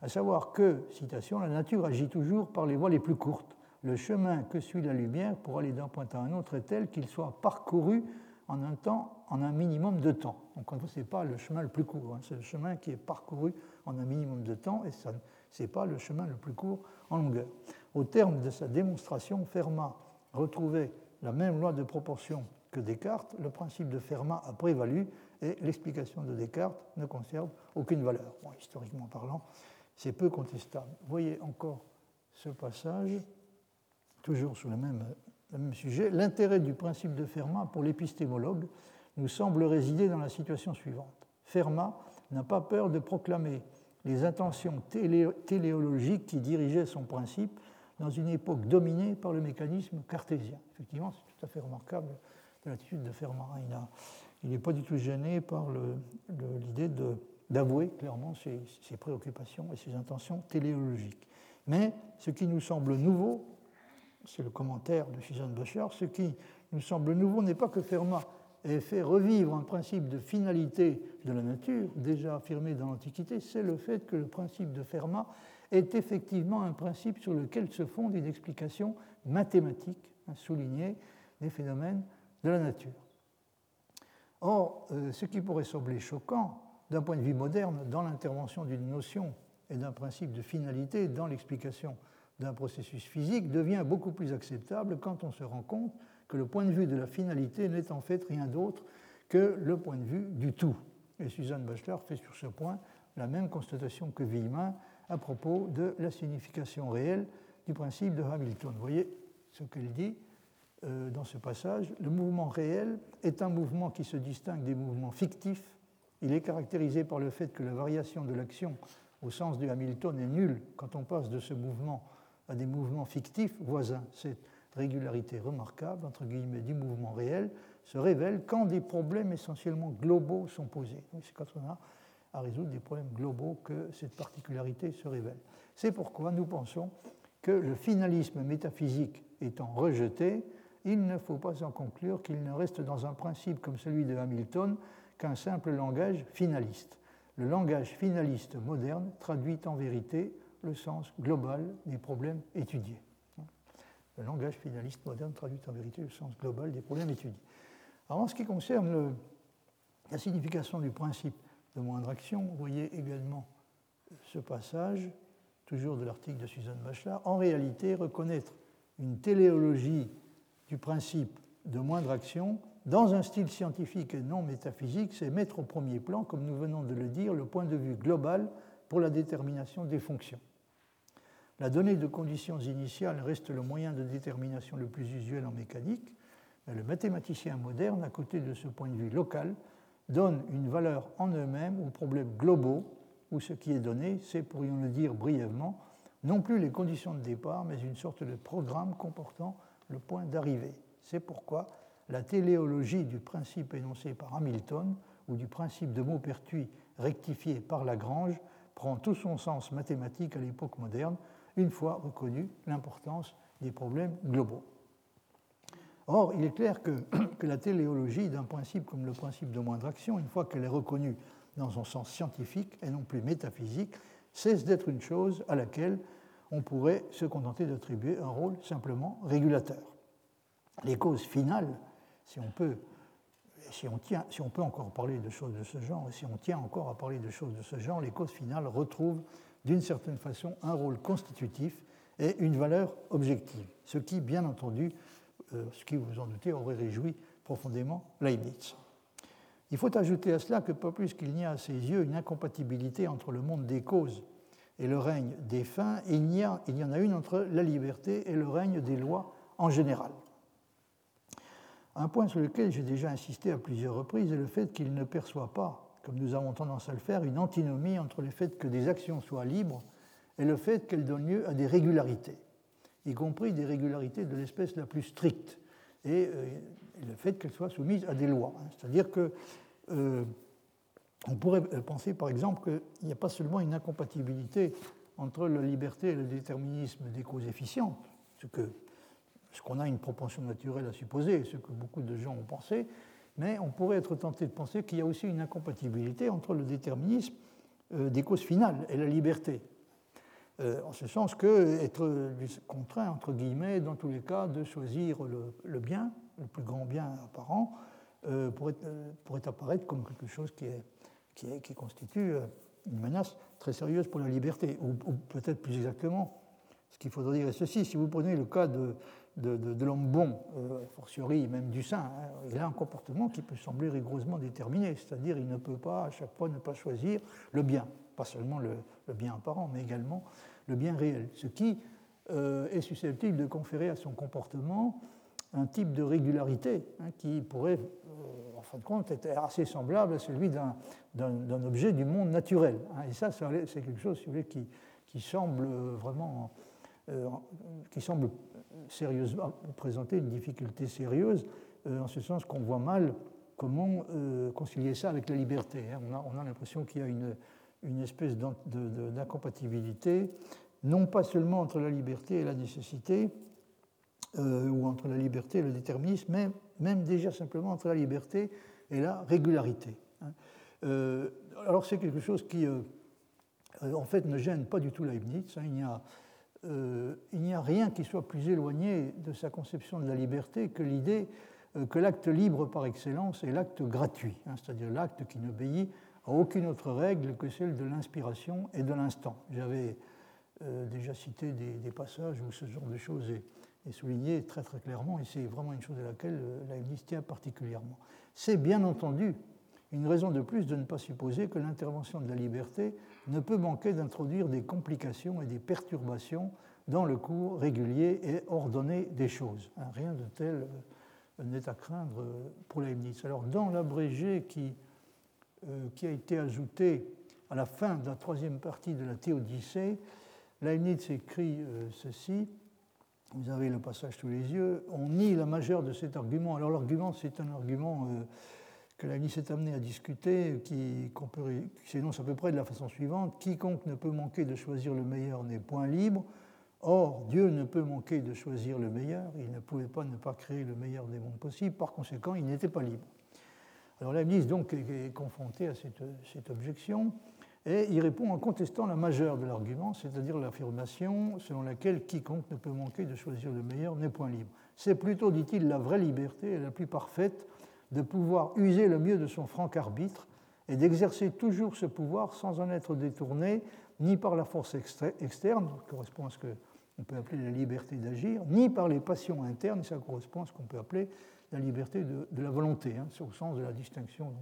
à savoir que, citation, la nature agit toujours par les voies les plus courtes. Le chemin que suit la lumière pour aller d'un point à un autre est tel qu'il soit parcouru en un temps, en un minimum de temps. Donc, ce n'est pas le chemin le plus court, hein. c'est le chemin qui est parcouru en un minimum de temps, et ce n'est pas le chemin le plus court en longueur. Au terme de sa démonstration, Fermat retrouvait la même loi de proportion que Descartes. Le principe de Fermat a prévalu et l'explication de Descartes ne conserve aucune valeur. historiquement parlant, c'est peu contestable. Voyez encore ce passage, toujours sur le même, sujet. L'intérêt du principe de Fermat pour l'épistémologue nous semble résider dans la situation suivante. Fermat n'a pas peur de proclamer les intentions téléologiques qui dirigeaient son principe dans une époque dominée par le mécanisme cartésien. Effectivement, c'est tout à fait remarquable de l'attitude de Fermat. Il a, il n'est pas du tout gêné par l'idée d'avouer clairement ses, préoccupations et ses intentions téléologiques. Mais ce qui nous semble nouveau, c'est le commentaire de Suzanne Bachar, ce qui nous semble nouveau n'est pas que Fermat ait fait revivre un principe de finalité de la nature, déjà affirmé dans l'Antiquité, c'est le fait que le principe de Fermat est effectivement un principe sur lequel se fonde une explication mathématique, soulignée des phénomènes de la nature. Or, euh, ce qui pourrait sembler choquant d'un point de vue moderne dans l'intervention d'une notion et d'un principe de finalité dans l'explication d'un processus physique devient beaucoup plus acceptable quand on se rend compte que le point de vue de la finalité n'est en fait rien d'autre que le point de vue du tout. Et Suzanne Bachelard fait sur ce point la même constatation que Villemin à propos de la signification réelle du principe de Hamilton. Vous voyez ce qu'elle dit euh, dans ce passage, le mouvement réel est un mouvement qui se distingue des mouvements fictifs. Il est caractérisé par le fait que la variation de l'action au sens de Hamilton est nulle quand on passe de ce mouvement à des mouvements fictifs voisins. Cette régularité remarquable, entre guillemets, du mouvement réel se révèle quand des problèmes essentiellement globaux sont posés. C'est quand on a à résoudre des problèmes globaux que cette particularité se révèle. C'est pourquoi nous pensons que le finalisme métaphysique étant rejeté, il ne faut pas en conclure qu'il ne reste dans un principe comme celui de Hamilton qu'un simple langage finaliste. Le langage finaliste moderne traduit en vérité le sens global des problèmes étudiés. Le langage finaliste moderne traduit en vérité le sens global des problèmes étudiés. Alors, en ce qui concerne la signification du principe de moindre action, vous voyez également ce passage, toujours de l'article de Susan Bachelard. En réalité, reconnaître une téléologie du principe de moindre action dans un style scientifique et non métaphysique, c'est mettre au premier plan, comme nous venons de le dire, le point de vue global pour la détermination des fonctions. La donnée de conditions initiales reste le moyen de détermination le plus usuel en mécanique, mais le mathématicien moderne, à côté de ce point de vue local, donne une valeur en eux-mêmes aux problèmes globaux, où ce qui est donné, c'est, pourrions le dire brièvement, non plus les conditions de départ, mais une sorte de programme comportant le point d'arrivée. C'est pourquoi la téléologie du principe énoncé par Hamilton ou du principe de Maupertuis rectifié par Lagrange prend tout son sens mathématique à l'époque moderne, une fois reconnue l'importance des problèmes globaux. Or, il est clair que, que la téléologie d'un principe comme le principe de moindre action, une fois qu'elle est reconnue dans son sens scientifique et non plus métaphysique, cesse d'être une chose à laquelle on pourrait se contenter d'attribuer un rôle simplement régulateur. Les causes finales, si on peut, si on, tient, si on peut encore parler de choses de ce genre, si on tient encore à parler de choses de ce genre, les causes finales retrouvent d'une certaine façon un rôle constitutif et une valeur objective, ce qui, bien entendu, euh, ce qui vous en doutez, aurait réjoui profondément Leibniz. Il faut ajouter à cela que pas plus qu'il n'y a à ses yeux une incompatibilité entre le monde des causes et le règne des fins, il y, en a une entre la liberté et le règne des lois en général. Un point sur lequel j'ai déjà insisté à plusieurs reprises est le fait qu'il ne perçoit pas, comme nous avons tendance à le faire, une antinomie entre le fait que des actions soient libres et le fait qu'elles donnent lieu à des régularités, y compris des régularités de l'espèce la plus stricte, et, euh, le fait qu'elles soient soumises à des lois. C'est-à-dire que euh, on pourrait penser par exemple qu'il n'y a pas seulement une incompatibilité entre la liberté et le déterminisme des causes efficientes, ce que ce qu'on a une propension naturelle à supposer, ce que beaucoup de gens ont pensé, mais on pourrait être tenté de penser qu'il y a aussi une incompatibilité entre le déterminisme euh, des causes finales et la liberté. Euh, en ce sens que être contraint, entre guillemets, dans tous les cas, de choisir le, bien, le plus grand bien apparent, euh, pourrait, apparaître comme quelque chose qui est qui, constitue euh, une menace très sérieuse pour la liberté. Ou, peut-être plus exactement, ce qu'il faudrait dire est ceci. Si vous prenez le cas de, de, l'homme bon, euh, fortiori même du saint, hein, il a un comportement qui peut sembler rigoureusement déterminé, c'est-à-dire il ne peut pas à chaque fois ne pas choisir le bien, pas seulement le, bien apparent, mais également le bien réel, ce qui euh, est susceptible de conférer à son comportement un type de régularité hein, qui pourrait, euh, fin de compte, être assez semblable à celui d'un objet du monde naturel. Hein. Et ça, c'est quelque chose, qui, semble vraiment, euh, qui semble sérieusement présenter une difficulté sérieuse, euh, en ce sens qu'on voit mal comment concilier ça avec la liberté. Hein. On a, on a l'impression qu'il y a une espèce d'incompatibilité, non pas seulement entre la liberté et la nécessité, euh, ou entre la liberté et le déterminisme, mais même déjà simplement entre la liberté et la régularité. Hein. Euh, alors c'est quelque chose qui, euh, en fait, ne gêne pas du tout Leibniz. Hein. Il n'y a, rien qui soit plus éloigné de sa conception de la liberté que l'idée que l'acte libre par excellence est l'acte gratuit, hein, c'est-à-dire l'acte qui n'obéit à aucune autre règle que celle de l'inspiration et de l'instant. J'avais déjà cité des, passages où ce genre de choses est, souligné très très clairement, et c'est vraiment une chose à laquelle euh, Leibniz tient particulièrement. C'est bien entendu une raison de plus de ne pas supposer que l'intervention de la liberté ne peut manquer d'introduire des complications et des perturbations dans le cours régulier et ordonné des choses. Hein, rien de tel euh, n'est à craindre pour Leibniz. Alors, dans l'abrégé qui, qui a été ajouté à la fin de la troisième partie de la Théodicée, Leibniz écrit ceci vous avez le passage sous les yeux, on nie la majeure de cet argument. Alors l'argument, c'est un argument euh, que la s'est amené à discuter, qui, s'énonce à peu près de la façon suivante. Quiconque ne peut manquer de choisir le meilleur n'est point libre. Or, Dieu ne peut manquer de choisir le meilleur. Il ne pouvait pas ne pas créer le meilleur des mondes possibles. Par conséquent, il n'était pas libre. Alors la donc est confrontée à cette objection. Et il répond en contestant la majeure de l'argument, c'est-à-dire l'affirmation selon laquelle quiconque ne peut manquer de choisir le meilleur n'est point libre. C'est plutôt, dit-il, la vraie liberté la plus parfaite de pouvoir user le mieux de son franc arbitre et d'exercer toujours ce pouvoir sans en être détourné ni par la force externe, qui correspond à ce qu'on peut appeler la liberté d'agir, ni par les passions internes, ça correspond à ce qu'on peut appeler la liberté de, la volonté, hein, au sens de la distinction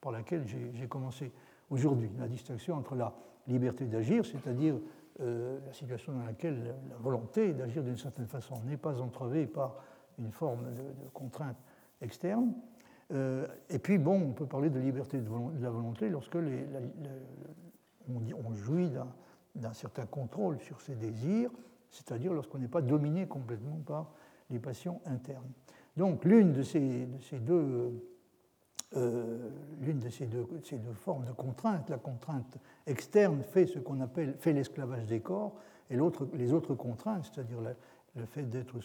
par laquelle j'ai commencé aujourd'hui, la distinction entre la liberté d'agir, c'est-à-dire euh, la situation dans laquelle la volonté d'agir d'une certaine façon n'est pas entravée par une forme de, contrainte externe. Euh, et puis, bon, on peut parler de liberté de, la volonté lorsque les, on, jouit d'un certain contrôle sur ses désirs, c'est-à-dire lorsqu'on n'est pas dominé complètement par les passions internes. Donc, l'une de ces, de ces deux euh, l'une de ces deux, formes de contrainte, la contrainte externe fait ce qu'on appelle fait l'esclavage des corps, et les autres contraintes, c'est-à-dire le, fait d'être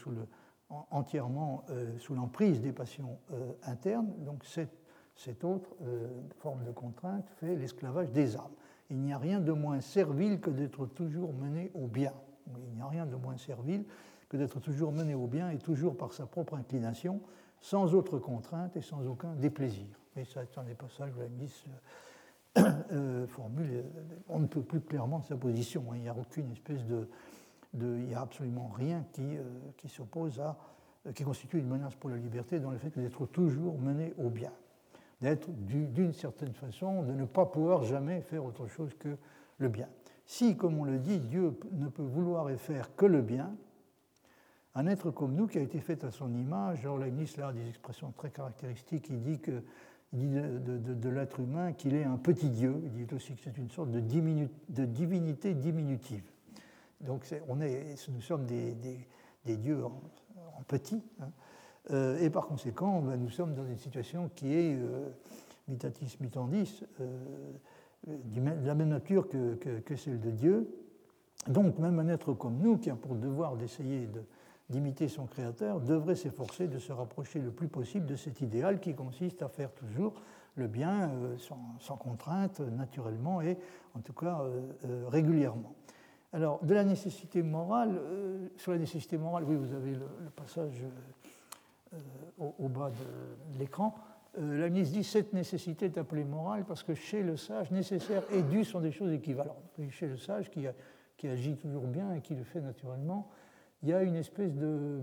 entièrement euh, sous l'emprise des passions euh, internes, donc cette, cette autre forme de contrainte fait l'esclavage des âmes. Il n'y a rien de moins servile que d'être toujours mené au bien. Il n'y a rien de moins servile que d'être toujours mené au bien et toujours par sa propre inclination, sans autre contrainte et sans aucun déplaisir. Mais ça, un des passages où la ministre euh, formule, euh, on ne peut plus clairement sa position. Hein. Il n'y a aucune espèce de, il n'y a absolument rien qui, euh, qui s'oppose à, qui constitue une menace pour la liberté dans le fait d'être toujours mené au bien, d'être d'une certaine façon, de ne pas pouvoir jamais faire autre chose que le bien. Si, comme on le dit, Dieu ne peut vouloir et faire que le bien, un être comme nous qui a été fait à son image, alors Leibniz a des expressions très caractéristiques, il dit, que, de, l'être humain qu'il est un petit Dieu, il dit aussi que c'est une sorte de, divinité diminutive. Donc on est, nous sommes des, dieux en, petit, hein. euh, et par conséquent ben, nous sommes dans une situation qui est euh, mitatis mitandis, euh, de la même nature que, celle de Dieu. Donc même un être comme nous qui a pour devoir d'essayer de d'imiter son créateur, devrait s'efforcer de se rapprocher le plus possible de cet idéal qui consiste à faire toujours le bien euh, sans, contrainte, naturellement et en tout cas euh, euh, régulièrement. Alors, de la nécessité morale, sur la nécessité morale, oui, vous avez le, passage au, bas de, l'écran. la ministre dit cette nécessité est appelée morale parce que chez le sage, nécessaire et dû sont des choses équivalentes. chez le sage qui agit toujours bien et qui le fait naturellement, il y a une espèce de,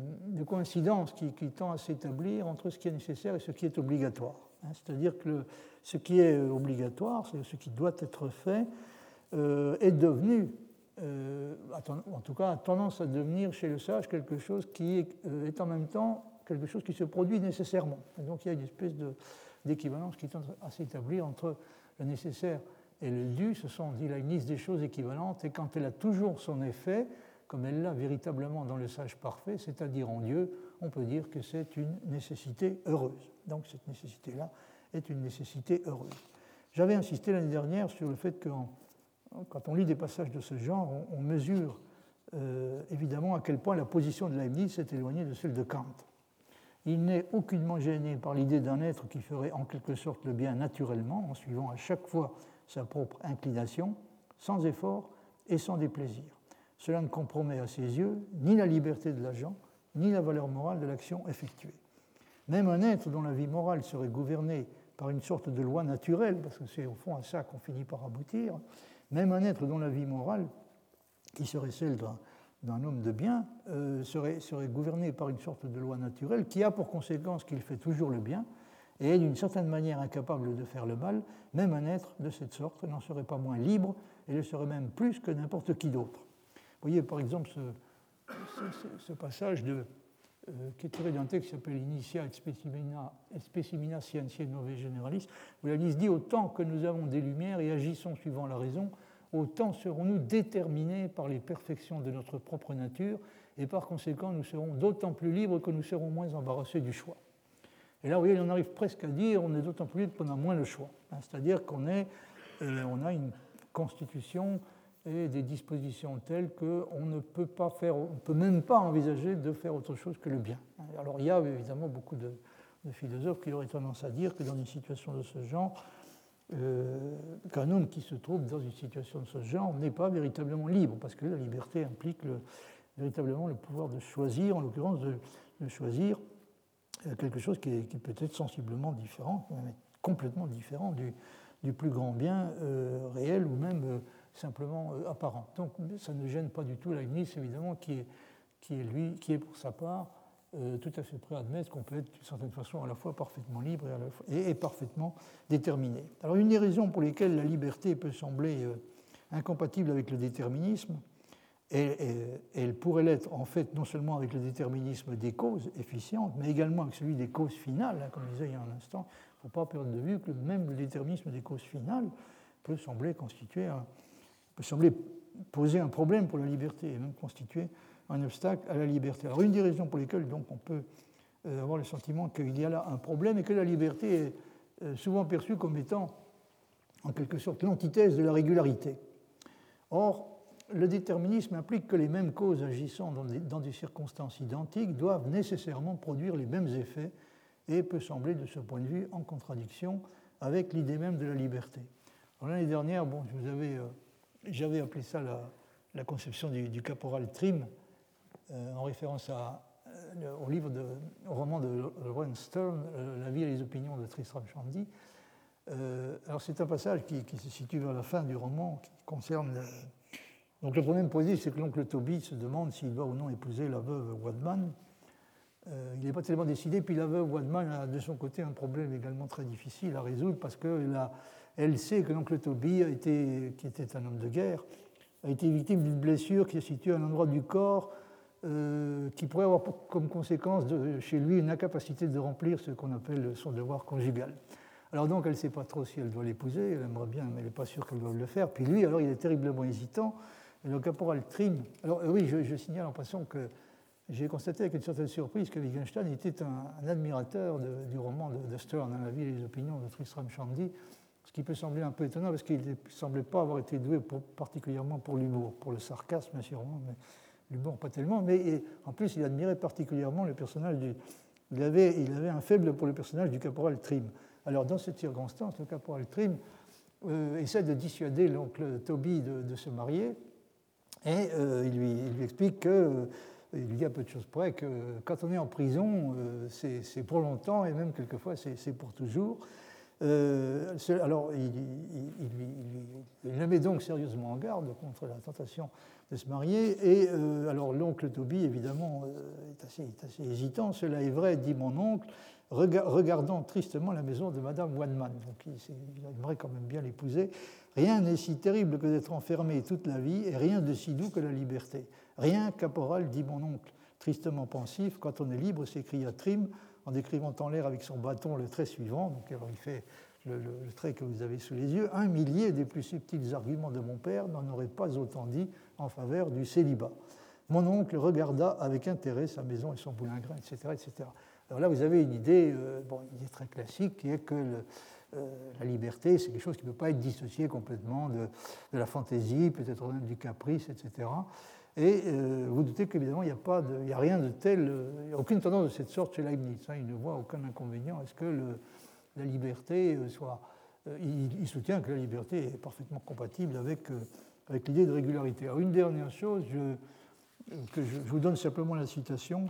coïncidence qui, tend à s'établir entre ce qui est nécessaire et ce qui est obligatoire. Hein. C'est-à-dire que ce qui est obligatoire, ce qui doit être fait, euh, est devenu, euh, en tout cas a tendance à devenir chez le sage quelque chose qui euh, est, en même temps quelque chose qui se produit nécessairement. donc il y a une espèce d'équivalence qui tend à s'établir entre le nécessaire et le dû. Ce sont, dit Leibniz, des choses équivalentes, et quand elle a toujours son effet, comme elle l'a véritablement dans le sage parfait, c'est-à-dire en Dieu, on peut dire que c'est une nécessité heureuse. Donc cette nécessité-là est une nécessité heureuse. J'avais insisté l'année dernière sur le fait que quand on lit des passages de ce genre, on, mesure euh, évidemment à quel point la position de Leibniz s'est éloignée de celle de Kant. Il n'est aucunement gêné par l'idée d'un être qui ferait en quelque sorte le bien naturellement, en suivant à chaque fois sa propre inclination, sans effort et sans déplaisir. Cela ne compromet à ses yeux ni la liberté de l'agent, ni la valeur morale de l'action effectuée. Même un être dont la vie morale serait gouvernée par une sorte de loi naturelle, parce que c'est au fond à ça qu'on finit par aboutir, même un être dont la vie morale, qui serait celle d'un homme de bien, euh, serait, serait gouverné par une sorte de loi naturelle qui a pour conséquence qu'il fait toujours le bien et est d'une certaine manière incapable de faire le mal, même un être de cette sorte n'en serait pas moins libre et le serait même plus que n'importe qui d'autre. Vous voyez par exemple ce, passage de, qui est tiré d'un texte qui s'appelle Initia et Specimina, et Specimina Scientiae Generalis, où la liste dit Autant que nous avons des lumières et agissons suivant la raison, autant serons-nous déterminés par les perfections de notre propre nature, et par conséquent, nous serons d'autant plus libres que nous serons moins embarrassés du choix. Et là, vous voyez, on arrive presque à dire on est d'autant plus libre qu'on a moins le choix. C'est-à-dire qu'on euh, on a une constitution et des dispositions telles qu'on ne peut pas faire, on peut même pas envisager de faire autre chose que le bien. Alors il y a évidemment beaucoup de, philosophes qui auraient tendance à dire que dans une situation de ce genre, euh, qu'un homme qui se trouve dans une situation de ce genre n'est pas véritablement libre, parce que la liberté implique véritablement le pouvoir de choisir, en l'occurrence de, choisir euh, quelque chose qui, peut être sensiblement différent, complètement différent du, plus grand bien euh, réel ou même simplement apparent. Donc ça ne gêne pas du tout Leibniz, évidemment, qui est, qui est lui, qui est pour sa part euh, tout à fait prêt à admettre qu'on peut être d'une certaine façon à la fois parfaitement libre et, parfaitement déterminé. Alors une des raisons pour lesquelles la liberté peut sembler euh, incompatible avec le déterminisme, et, elle pourrait l'être en fait non seulement avec le déterminisme des causes efficientes, mais également avec celui des causes finales, hein, comme je disais il y a un instant. Il ne faut pas perdre de vue que même le déterminisme des causes finales peut sembler constituer peut sembler poser un problème pour la liberté et même constituer un obstacle à la liberté. Alors une des raisons pour lesquelles donc, on peut euh, avoir le sentiment qu'il y a là un problème et que la liberté est euh, souvent perçue comme étant en quelque sorte l'antithèse de la régularité. Or, le déterminisme implique que les mêmes causes agissant dans des, dans des, circonstances identiques doivent nécessairement produire les mêmes effets et peut sembler de ce point de vue en contradiction avec l'idée même de la liberté. L'année dernière, bon, euh, j'avais appelé ça la, conception du, caporal Trim, euh, en référence euh, au livre au roman de Ron Stern, euh, La vie et les opinions de Tristram Shandy. alors c'est un passage qui, se situe vers la fin du roman, qui concerne. donc le problème posé, c'est que l'oncle Toby se demande s'il doit ou non épouser la veuve Wadman. il n'est pas tellement décidé, puis la veuve Wadman a de son côté un problème également très difficile à résoudre parce qu'elle sait que l'oncle Toby, qui était un homme de guerre, a été victime d'une blessure qui est située à un endroit du corps euh, qui pourrait avoir comme conséquence de, chez lui une incapacité de remplir ce qu'on appelle son devoir conjugal. Alors donc elle ne sait pas trop si elle doit l'épouser, elle aimerait bien, mais elle n'est pas sûre qu'elle doit le faire. Puis lui, alors il est terriblement hésitant. Et le caporal Trim, alors euh, oui, je, signale en passant que j'ai constaté avec une certaine surprise que Wittgenstein était un, admirateur du roman de, Stern, hein, La vie et les opinions de Tristram Shandy, ce qui peut sembler un peu étonnant parce qu'il ne semblait pas avoir été doué particulièrement pour l'humour, pour le sarcasme sûrement, mais l'humour pas tellement, mais en plus il admirait particulièrement le personnage du... Il avait, il avait un faible pour le personnage du caporal Trim. Alors dans cette circonstance, le caporal Trim euh, essaie de dissuader l'oncle Toby de, se marier, et euh, il, lui, il, lui, explique que... Euh, il lui dit peu de choses près que quand on est en prison, c'est pour longtemps et même quelquefois c'est pour toujours. Alors, il, il, le met donc sérieusement en garde contre la tentation de se marier. Et euh, alors l'oncle Toby, évidemment, euh, est, assez, assez, hésitant. Cela est vrai, dit mon oncle, regardant tristement la maison de Madame Wanman. Donc il, aimerait quand même bien l'épouser. Rien n'est si terrible que d'être enfermé toute la vie, et rien de si doux que la liberté. Rien, caporal, dit mon oncle, tristement pensif. Quand on est libre, s'écria Trim, en décrivant en l'air avec son bâton le trait suivant. Donc il fait le, trait que vous avez sous les yeux, un millier des plus subtils arguments de mon père n'en aurait pas autant dit en faveur du célibat. Mon oncle regarda avec intérêt sa maison et son boulingrin, etc. etc. Alors là, vous avez une idée, euh, bon, idée très classique qui est que euh, la liberté, c'est quelque chose qui ne peut pas être dissocié complètement de, la fantaisie, peut-être même du caprice, etc. Et euh, vous doutez qu'évidemment, il n'y a, pas a rien de tel, il n'y a aucune tendance de cette sorte chez Leibniz. Hein, il ne voit aucun inconvénient à ce que la liberté euh, soit. Euh, il, soutient que la liberté est parfaitement compatible avec, euh, avec l'idée de régularité. Alors, une dernière chose, je, que je, vous donne simplement la citation,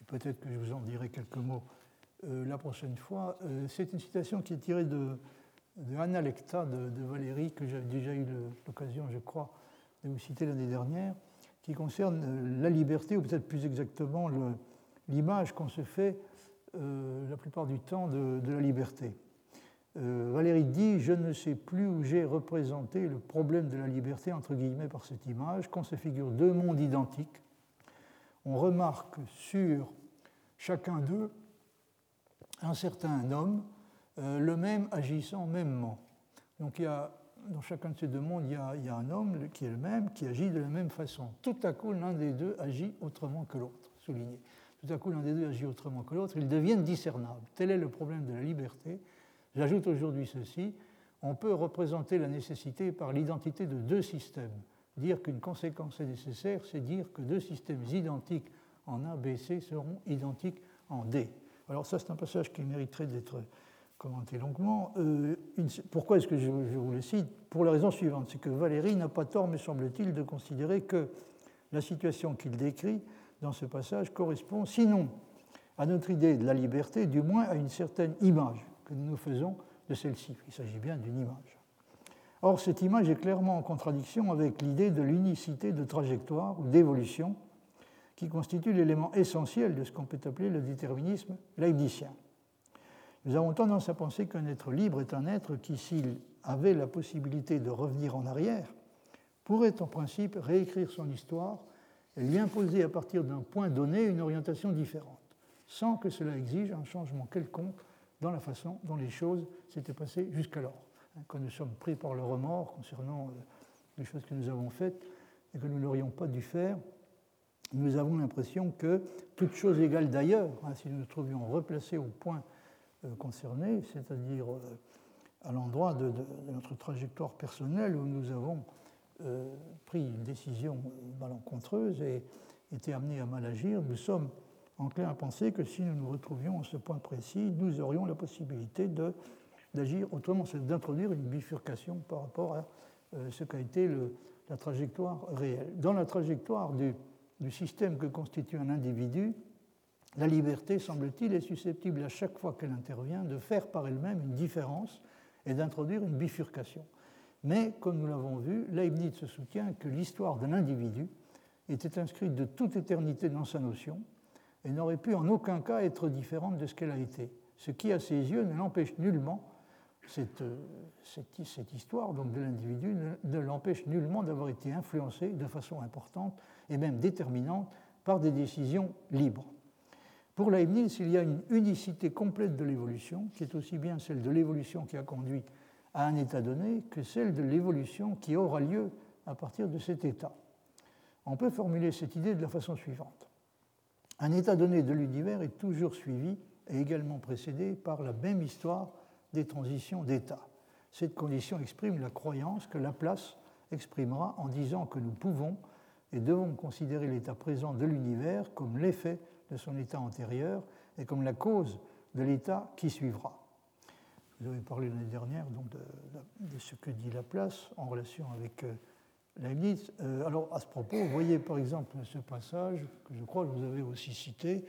et peut-être que je vous en dirai quelques mots la prochaine fois. c'est une citation qui est tirée de, de Anna Lecta de, de Valérie, que j'ai déjà eu l'occasion, je crois, de vous citer l'année dernière, qui concerne la liberté, ou peut-être plus exactement l'image qu'on se fait euh, la plupart du temps de, la liberté. Euh, Valérie dit Je ne sais plus où j'ai représenté le problème de la liberté, entre guillemets, par cette image, qu'on se figure deux mondes identiques, on remarque sur chacun d'eux un certain homme, euh, le même agissant mêmement. Donc il y a, dans chacun de ces deux mondes, il y, a, un homme qui est le même, qui agit de la même façon. Tout à coup, l'un des deux agit autrement que l'autre, souligné. Tout à coup, l'un des deux agit autrement que l'autre, ils deviennent discernables. Tel est le problème de la liberté. J'ajoute aujourd'hui ceci, on peut représenter la nécessité par l'identité de deux systèmes. Dire qu'une conséquence est nécessaire, c'est dire que deux systèmes identiques en A, B, C seront identiques en D. Alors ça, c'est un passage qui mériterait d'être commenté longuement. Euh, pourquoi est-ce que je, vous le cite? Pour la raison suivante, c'est que Valérie n'a pas tort, me semble-t-il, de considérer que la situation qu'il décrit dans ce passage correspond, sinon à notre idée de la liberté, du moins à une certaine image que nous nous faisons de celle-ci. Il s'agit bien d'une image. Or, cette image est clairement en contradiction avec l'idée de l'unicité de trajectoire ou d'évolution qui constitue l'élément essentiel de ce qu'on peut appeler le déterminisme leibnizien. Nous avons tendance à penser qu'un être libre est un être qui, s'il avait la possibilité de revenir en arrière, pourrait en principe réécrire son histoire et lui imposer à partir d'un point donné une orientation différente, sans que cela exige un changement quelconque dans la façon dont les choses s'étaient passées jusqu'alors. Hein, quand nous sommes pris par le remords concernant euh, les choses que nous avons faites et que nous n'aurions pas dû faire, nous avons l'impression que, toute chose égale d'ailleurs, hein, si nous nous trouvions replacés au point euh, concerné, c'est-à-dire euh, à l'endroit de, notre trajectoire personnelle où nous avons pris une décision malencontreuse et été amenés à mal agir, nous sommes enclin à penser que si nous nous retrouvions à ce point précis, nous aurions la possibilité d'agir autrement, c'est d'introduire une bifurcation par rapport à euh, ce qu'a été la trajectoire réelle. Dans la trajectoire du système que constitue un individu, la liberté, semble-t-il, est susceptible à chaque fois qu'elle intervient de faire par elle-même une différence et d'introduire une bifurcation. Mais, comme nous l'avons vu, Leibniz se soutient que l'histoire de l'individu était inscrite de toute éternité dans sa notion, et n'aurait pu en aucun cas être différente de ce qu'elle a été. Ce qui, à ses yeux, ne l'empêche nullement, cette, cette, histoire de l'individu ne, l'empêche nullement d'avoir été influencé de façon importante et même déterminante par des décisions libres. Pour Leibniz, il y a une unicité complète de l'évolution, qui est aussi bien celle de l'évolution qui a conduit à un état donné que celle de l'évolution qui aura lieu à partir de cet état. On peut formuler cette idée de la façon suivante. Un état donné de l'univers est toujours suivi et également précédé par la même histoire des transitions d'état. Cette condition exprime la croyance que Laplace exprimera en disant que nous pouvons et devons considérer l'état présent de l'univers comme l'effet de son état antérieur et comme la cause de l'état qui suivra. Vous avez parlé l'année dernière donc, de, ce que dit Laplace en relation avec euh, Leibniz. Euh, alors, à ce propos, voyez par exemple ce passage que je crois que vous avez aussi cité.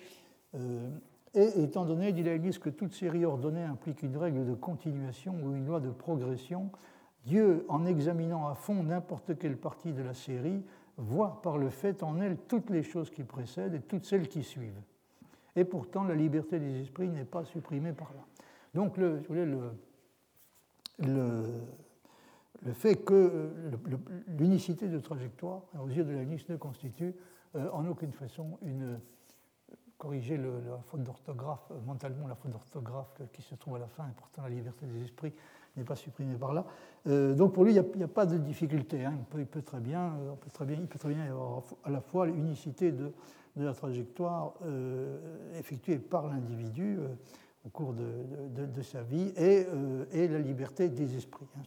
Euh, et étant donné, dit Leibniz, que toute série ordonnée implique une règle de continuation ou une loi de progression, Dieu, en examinant à fond n'importe quelle partie de la série, voit par le fait en elle toutes les choses qui précèdent et toutes celles qui suivent. Et pourtant, la liberté des esprits n'est pas supprimée par là. Donc, le, le, le le fait que l'unicité de trajectoire, aux yeux de la liste, ne constitue euh, en aucune façon une. corriger la faute d'orthographe, euh, mentalement la faute d'orthographe qui se trouve à la fin, et pourtant la liberté des esprits n'est pas supprimée par là. donc pour lui, il n'y a, pas de difficulté. Hein. Il, peut, très bien, on peut très bien, il peut très bien y avoir à la fois l'unicité de, la trajectoire effectuée par l'individu au cours de, sa vie et, euh, la liberté des esprits. Hein.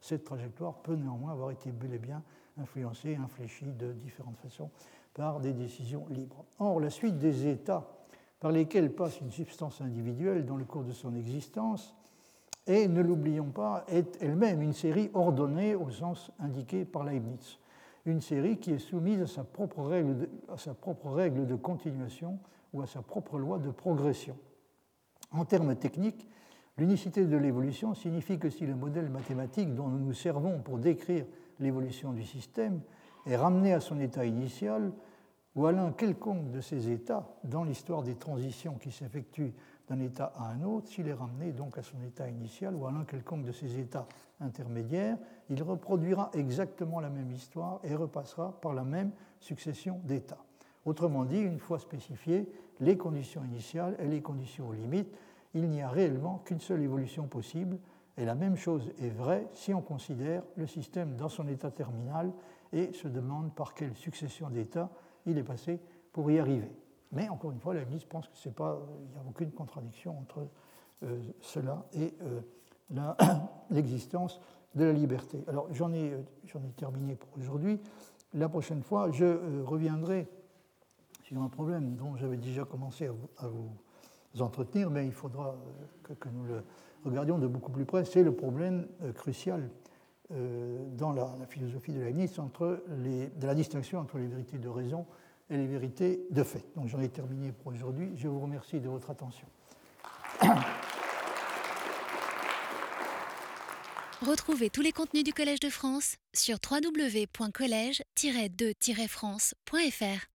cette trajectoire peut néanmoins avoir été bel et bien influencée, infléchie de différentes façons par des décisions libres. Or, la suite des états par lesquels passe une substance individuelle dans le cours de son existence est, ne l'oublions pas, est elle-même une série ordonnée au sens indiqué par Leibniz. Une série qui est soumise à sa propre règle de, à sa propre règle de continuation ou à sa propre loi de progression. En termes techniques, l'unicité de l'évolution signifie que si le modèle mathématique dont nous nous servons pour décrire l'évolution du système est ramené à son état initial, ou à l'un quelconque de ces états dans l'histoire des transitions qui s'effectuent d'un état à un autre, s'il est ramené donc à son état initial ou à l'un quelconque de ces états intermédiaires, il reproduira exactement la même histoire et repassera par la même succession d'états. Autrement dit, une fois spécifiées les conditions initiales et les conditions limites, il n'y a réellement qu'une seule évolution possible, et la même chose est vraie si on considère le système dans son état terminal et se demande par quelle succession d'états il est passé pour y arriver. Mais encore une fois, ministre pense qu'il n'y a aucune contradiction entre euh, cela et euh, l'existence de la liberté. Alors j'en ai, euh, ai, terminé pour aujourd'hui. La prochaine fois, je reviendrai sur un problème dont j'avais déjà commencé à vous, entretenir, mais il faudra que, nous le regardions de beaucoup plus près. C'est le problème crucial dans la, philosophie de Leibniz entre de la distinction entre les vérités de raison et les vérités de fait. Donc j'en ai terminé pour aujourd'hui. Je vous remercie de votre attention. Retrouvez tous les contenus du Collège de France sur www.colège-2-france.fr.